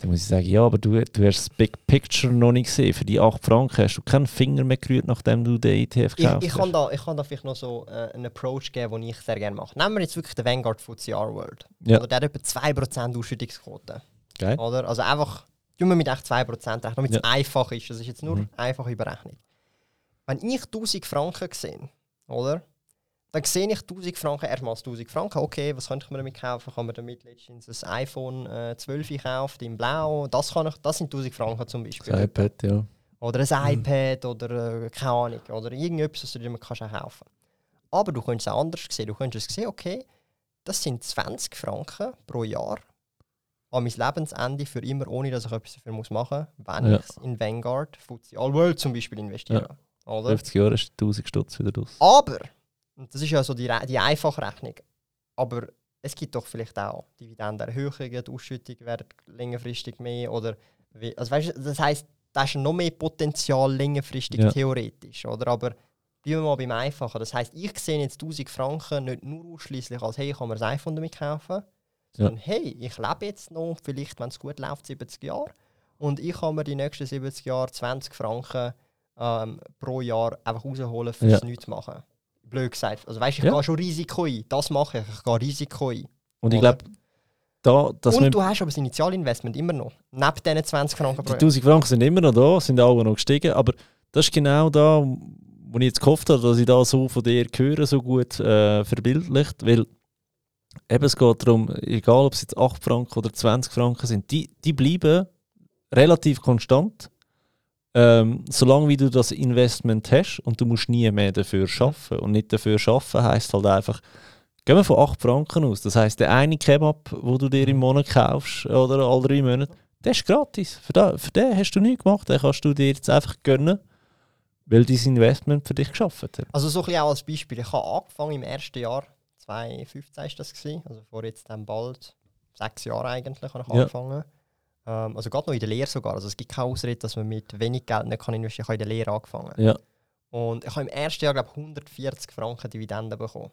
Dann muss ich sagen, ja, aber du, du hast das Big Picture noch nicht gesehen. Für die 8 Franken hast du keinen Finger mehr gerührt, nachdem du den ETF gekauft ich, kann da, ich kann da vielleicht noch so äh, einen Approach geben, den ich sehr gerne mache. Nehmen wir jetzt wirklich den Vanguard FTSE R-World. Ja. Oder der hat etwa 2% Ausschüttungsquote. Geil. Oder? Also einfach, tun wir mit echt 2% rechnen, damit es Ja. einfach ist. Das ist jetzt nur Mhm. einfache Berechnung. Wenn ich 1000 Franken sehe, oder? dann sehe ich 1000 Franken, erstmal 1000 Franken, okay, was könnte ich mir damit kaufen? Kann man damit letztens ein iPhone äh, 12 kaufen in Blau? Das, kann ich, das sind 1000 Franken zum Beispiel. Das iPad, ja. Oder ein iPad oder äh, keine Ahnung. Oder irgendetwas, was du dir kannst auch kaufen Aber du könntest es auch anders sehen. Du könntest sehen, okay, das sind 20 Franken pro Jahr an mein Lebensende für immer, ohne dass ich etwas dafür muss machen muss, wenn Ja. ich es in Vanguard, FTSE All World zum Beispiel investiere. Oder? 50 Jahre ist 1000 Stutz wieder raus. Aber, und das ist ja so die, die einfache Rechnung, aber es gibt doch vielleicht auch Dividendenerhöhungen, die Ausschüttung werden längerfristig mehr oder wie, also weißt, das heisst, da ist noch mehr Potenzial längerfristig Ja. theoretisch, oder? Aber bleiben wir mal beim Einfachen. Das heisst, ich sehe jetzt 1000 Franken nicht nur ausschließlich als hey, ich kann mir ein iPhone damit kaufen, sondern hey, ich lebe jetzt noch, vielleicht, wenn es gut läuft, 70 Jahre und ich kann mir die nächsten 70 Jahre 20 Franken ähm, pro Jahr einfach rausholen fürs Ja. nichts machen. Blöd gesagt. Also weißt du, ich Ja. gehe schon Risiko ein. Das mache ich. Ich gehe Risiko ein. Und ich glaube, da, dass Und du hast aber das Initialinvestment immer noch. Neben diesen 20 Franken pro Die Jahr. 1000 Franken sind immer noch da, sind auch noch gestiegen, aber das ist genau da, wo ich jetzt gehofft habe, dass ich da so von dir höre, so gut äh, verbildlicht, weil eben es geht darum, egal ob es jetzt 8 Franken oder 20 Franken sind, die, die bleiben relativ konstant, ähm, solange wie du das Investment hast und du musst nie mehr dafür schaffen und nicht dafür schaffen heißt halt einfach, gehen wir von 8 Franken aus, das heißt der eine Kebab, wo du dir im Monat kaufst oder alle drei Monate, der ist gratis. Für, da, für den hast du nichts gemacht. Den kannst du dir jetzt einfach gönnen, weil dein Investment für dich geschafft hat. Also so ein bisschen auch als Beispiel. Ich habe angefangen im ersten Jahr, 2015 war das, gewesen, also vor jetzt dann bald sechs Jahren eigentlich, habe ich Ja. angefangen. Ähm, also gerade noch in der Lehre sogar. Also es gibt keine Ausrede, dass man mit wenig Geld nicht kann investieren kann. Ich habe in der Lehre angefangen. Ja. Und ich habe im ersten Jahr, glaube ich, 140 Franken Dividenden bekommen.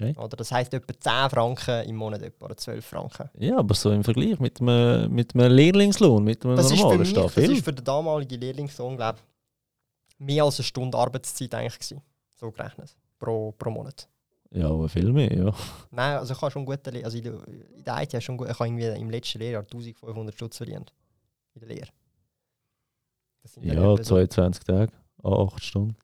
Okay. Oder das heisst etwa 10 Franken im Monat etwa, oder 12 Franken. Ja, aber so im Vergleich mit einem, mit einem Lehrlingslohn, mit einem Das ist, für normalen mich, das ist für den damaligen Lehrlingssohn, glaube ich, mehr als eine Stunde Arbeitszeit eigentlich gewesen. So gerechnet. Pro, pro Monat. Ja, aber viel mehr, ja. Nein, also ich habe schon gute Le also in der, in der IT schon gut, ich habe irgendwie im letzten Lehrjahr 1500 Stutz verdient. In der Lehre. Ja, etwa so- 22 Tage, an 8 Stunden.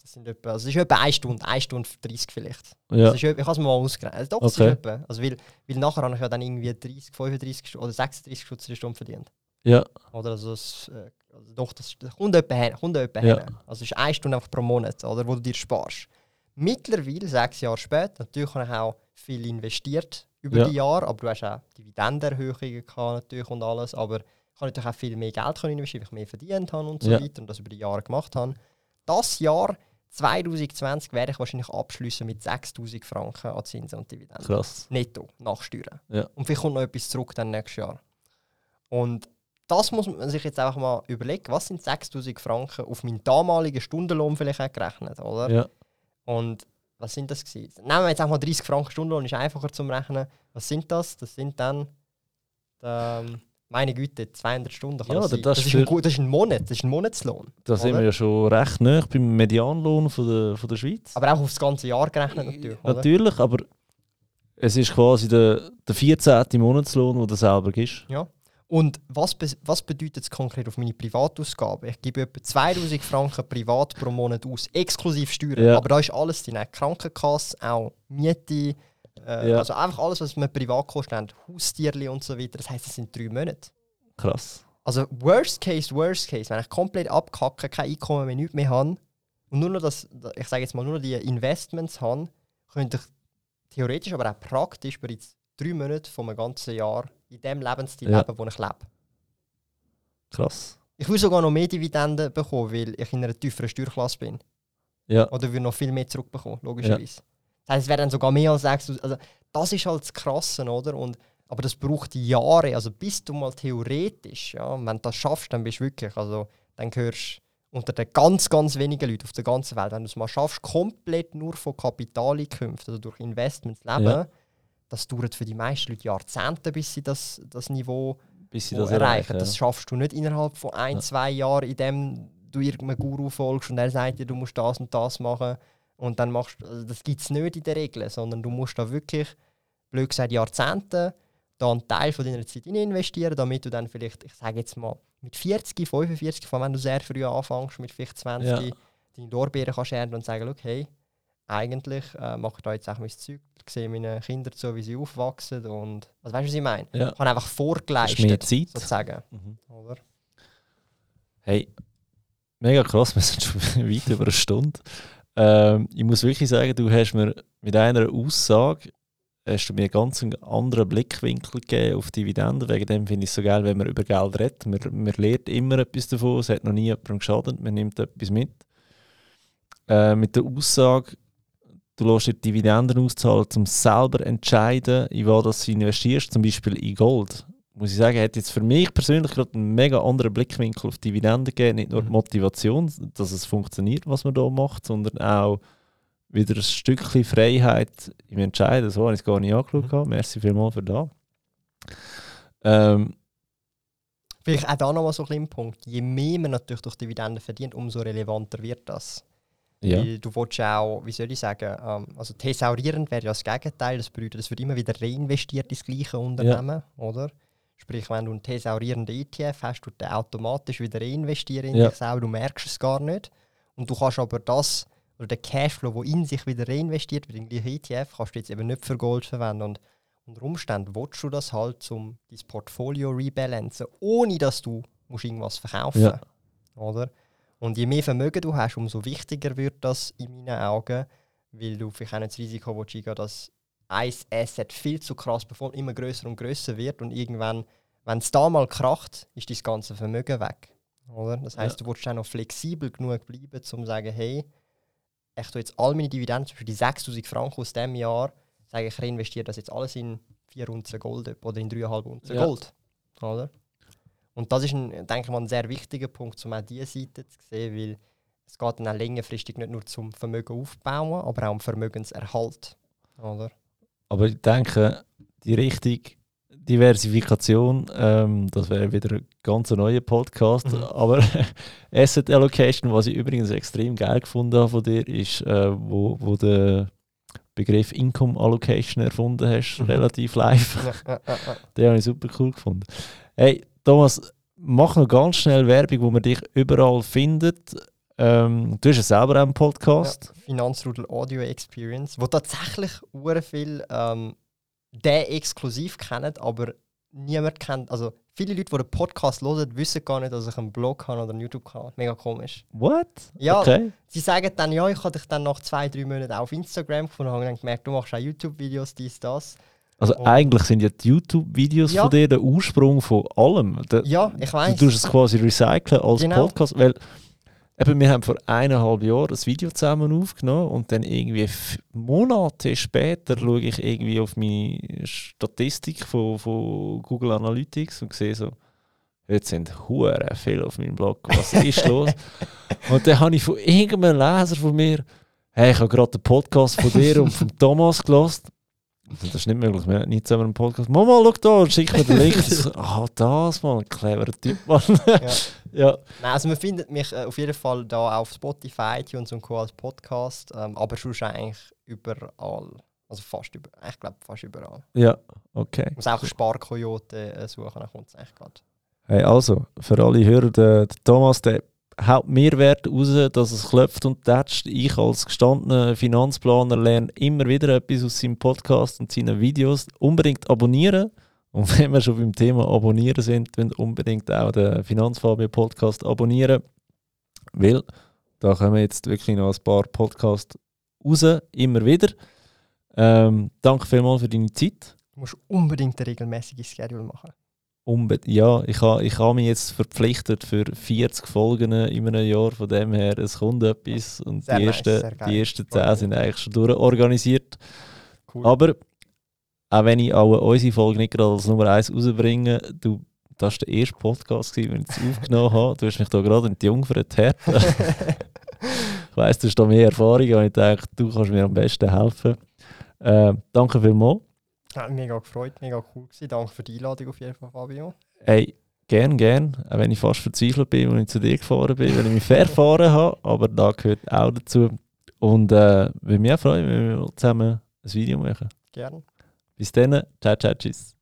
Das sind etwa, also es ist etwa 1 Stunde, 1 Stunde 30 vielleicht. Ja, etwa- ich habe es mir mal ausgerechnet. Also doch, das Okay. ist etwa. Also weil, weil nachher habe ich ja dann irgendwie 30, 35 Stu- oder 36 Stutz in der Stunde verdient. ja, Oder also, das, äh, also doch, das, das kommt etwa hin. Kommt etwa Ja. hin. Also es ist 1 Stunde einfach pro Monat, oder, wo du dir sparst. Mittlerweile, sechs Jahre später, natürlich habe ich auch viel investiert über Ja. die Jahre, aber du hast auch Dividendenerhöhungen gehabt natürlich und alles, aber ich habe natürlich auch viel mehr Geld können investieren, weil ich mehr verdient habe und so Ja. weiter und das über die Jahre gemacht habe. Das Jahr 2020 werde ich wahrscheinlich abschließen mit 6000 Franken an Zinsen und Dividenden. krass. Netto, nach Steuern. Ja. Und vielleicht kommt noch etwas zurück dann nächstes Jahr. Und das muss man sich jetzt einfach mal überlegen, was sind 6000 Franken auf meinen damaligen Stundenlohn vielleicht auch gerechnet, oder? Ja, Und was sind das gewesen? Nehmen wir jetzt auch mal 30 Franken Stundenlohn, ist einfacher zum Rechnen. Was sind das? Das sind dann, ähm, meine Güte, 200 Stunden kann Ja, das, das. Das, ist ein, das ist ein Monat, das ist ein Monatslohn. da sind wir ja schon recht nah beim Medianlohn von der, von der Schweiz. Aber auch aufs ganze Jahr gerechnet natürlich. Oder? Natürlich, aber es ist quasi der, der 14. Monatslohn, den du selber gibst. Ja. Und was, be was bedeutet es konkret auf meine Privatausgaben? Ich gebe etwa 2000 Franken privat pro Monat aus, exklusiv Steuern. Ja. Aber da ist alles drin. Krankenkasse, auch Miete, äh, Ja. also einfach alles, was wir Privatkosten haben, Haustierli und so weiter. Das heisst, das sind drei Monate. Krass. Also worst case, worst case, wenn ich komplett abkacke, kein Einkommen mehr, nichts mehr habe und nur noch das, ich sage jetzt mal, nur noch die Investments habe, könnte ich theoretisch, aber auch praktisch bereits drei Monate von einem ganzen Jahr in dem Lebensstil Ja. leben, wo ich lebe. Krass. Ich würde sogar noch mehr Dividenden bekommen, weil ich in einer tieferen Steuerklasse bin. Ja, Oder würde noch viel mehr zurückbekommen, logischerweise. Das heisst, es wäre dann sogar mehr als 6000. Also, das ist halt das Krasse, oder? Und, aber das braucht Jahre. Also, bis du mal theoretisch, ja, wenn du das schaffst, dann bist du wirklich, also, dann gehörst unter den ganz, ganz wenigen Leuten auf der ganzen Welt, wenn du es mal schaffst, komplett nur von Kapitaleinkünften, also durch Investments zu leben, Ja. Das dauert für die meisten Leute Jahrzehnte, bis sie das, das Niveau bis sie das erreichen. Das schaffst du nicht innerhalb von ein, Ja. zwei Jahren, in dem du irgendeinem Guru folgst und er sagt dir, du musst das und das machen. Und dann machst du, also das gibt es nicht in der Regel, sondern du musst da wirklich, blöd gesagt, Jahrzehnte, da einen Teil von deiner Zeit investieren, damit du dann vielleicht, ich sage jetzt mal, mit 40, 45, vor allem wenn du sehr früh anfängst, mit vielleicht 20, Ja. deine Lorbeeren kannst ernten und sagen, okay, eigentlich äh, mache ich da jetzt auch mein Zeug, sehe meine Kinder zu, wie sie aufwachsen und also weißt du, was ich meine? Ja. Ich habe einfach vorgeleistet, Zeit. sozusagen. Mhm. Oder? Hey, mega krass, wir sind schon weit über eine Stunde. Ähm, ich muss wirklich sagen, du hast mir mit einer Aussage hast du mir ganz einen anderen Blickwinkel gegeben auf Dividenden. Wegen dem finde ich es so geil, wenn man über Geld redet. Man, man lernt immer etwas davon, es hat noch nie jemandem geschadet, man nimmt etwas mit. Äh, mit der Aussage, du lässt dir Dividenden auszahlen, um selber zu entscheiden, in was du investierst, zum Beispiel in Gold. Muss ich sagen, hat jetzt für mich persönlich gerade einen mega anderen Blickwinkel auf Dividenden gegeben. Nicht nur die Mhm. Motivation, dass es funktioniert, was man da macht, sondern auch wieder ein Stückchen Freiheit im Entscheiden. So habe ich es gar nicht angeschaut. Mhm. Merci vielmals für das. Ähm, Vielleicht auch da nochmal so ein kleiner Punkt. Je mehr man natürlich durch Dividenden verdient, umso relevanter wird das. Ja. Weil du willst ja auch, wie soll ich sagen, ähm, also thesaurierend wäre ja das Gegenteil. Das bedeutet, es wird immer wieder reinvestiert ins gleiche Unternehmen, oder? Sprich, wenn du einen thesaurierenden ETF hast, tut der automatisch wieder reinvestieren in Ja. dich selber. Du merkst es gar nicht. Und du kannst aber das, oder den Cashflow, der in sich wieder reinvestiert wird, in den gleichen ETF, kannst du jetzt eben nicht für Gold verwenden. Und unter Umständen willst du das halt, um dein Portfolio rebalancen, ohne dass du musst irgendwas verkaufen Ja. oder? Und je mehr Vermögen du hast, umso wichtiger wird das in meinen Augen, weil du vielleicht auch nicht das Risiko willst eingehen, dass ein Asset viel zu krass performt, immer größer und größer wird und irgendwann, wenn es da mal kracht, ist dein ganze Vermögen weg. Oder? Das heißt, du willst auch noch flexibel genug bleiben, um zu sagen, hey, ich tue jetzt all meine Dividenden, zum Beispiel die 6000 Franken aus diesem Jahr, sage ich, reinvestiere das jetzt alles in 4 Unzen Gold oder in 3,5 Unzen Ja. Gold. Oder? Und das ist, ein, denke ich mal, ein sehr wichtiger Punkt, um auch diese Seite zu sehen, weil es geht dann auch längerfristig nicht nur zum Vermögen aufbauen, aber auch um Vermögenserhalt. Oder? Aber ich denke, die Richtung Diversifikation, ähm, das wäre wieder ein ganz neuer Podcast. Mhm. Aber Asset Allocation, was ich übrigens extrem geil gefunden habe von dir, ist, äh, wo, wo der Begriff Income Allocation erfunden hast, Mhm. relativ live. Ja, ja, ja. Den habe ich super cool gefunden. Hey, Thomas, mach noch ganz schnell Werbung, wo man dich überall findet. Ähm, du hast ja selber einen Podcast. Finanzrudel Audio Experience, wo tatsächlich sehr viel ähm, den exklusiv kennen, aber niemand kennt. Also viele Leute, die den Podcast hören, wissen gar nicht, dass ich einen Blog habe oder einen YouTube-Kanal. Mega komisch. What? Ja, Okay. sie sagen dann, ja, ich habe dich dann nach zwei, drei Monaten auf Instagram gefunden und habe dann gemerkt, du machst auch YouTube-Videos, dies, das. Also Und- eigentlich sind ja die YouTube-Videos Ja. von dir der Ursprung von allem. Der, Ja, ich du weiß. tust es quasi recyceln als Genau. Podcast, weil eben, wir haben vor eineinhalb Jahren ein Video zusammen aufgenommen und dann irgendwie Monate später schaue ich irgendwie auf meine Statistik von, von Google Analytics und sehe so, jetzt sind hure viele auf meinem Blog, was ist los? und dann habe ich von irgendeinem Leser von mir, hey, ich habe gerade den Podcast von dir und von Thomas gelost. Das ist nicht möglich, wir haben nicht zusammen einen Podcast. Mama, schau da schick mir den Link. So, Ah, das, Mann, ein cleverer Typ, Mann. Ja. ja. Nein, also man findet mich äh, auf jeden Fall da auf Spotify, iTunes und Co. als Podcast, ähm, aber sonst eigentlich überall. Also fast überall. Ich glaube fast überall. Ja, okay. Ich muss auch Sparkoyote äh, suchen, dann kommt es eigentlich gerade. Hey, also, für alle Hörer, der, der Thomas, der haut Mehrwert raus, dass es klopft und tätscht. Ich als gestandener Finanzplaner lerne immer wieder etwas aus seinem Podcast und seinen Videos. Unbedingt abonnieren. Und wenn wir schon beim Thema Abonnieren sind, dann unbedingt auch den Finanzfabio Podcast abonnieren. Weil da kommen jetzt wirklich noch ein paar Podcasts raus, immer wieder. Ähm, danke vielmals für deine Zeit. Du musst unbedingt ein regelmäßiges Schedule machen. Unbe ja, ich habe ich ha mich jetzt verpflichtet für 40 Folgen in einem Jahr. Von dem her, es kommt etwas. Und Sehr die, nice, ersten, die ersten Voll 10 gut. sind eigentlich schon durchorganisiert. Cool. Aber auch wenn ich auch unsere Folge nicht gerade als Nummer 1 rausbringe, du, das war der erste Podcast, den ich aufgenommen habe. Du hast mich da gerade in die Jungfern her. ich weiss, du hast da mehr Erfahrung und ich denke, du kannst mir am besten helfen. Äh, danke vielmals. Hat mega gefreut, mega cool gewesen. Danke für die Einladung auf jeden Fall, Fabio. Hey, gern, gern. Auch wenn ich fast verzweifelt bin, als ich zu dir gefahren bin, weil ich mich verfahren habe. Aber da gehört auch dazu. Und äh, würde mich auch freuen, wenn wir zusammen ein Video machen. Gerne. Bis dann. Ciao, ciao, tschüss.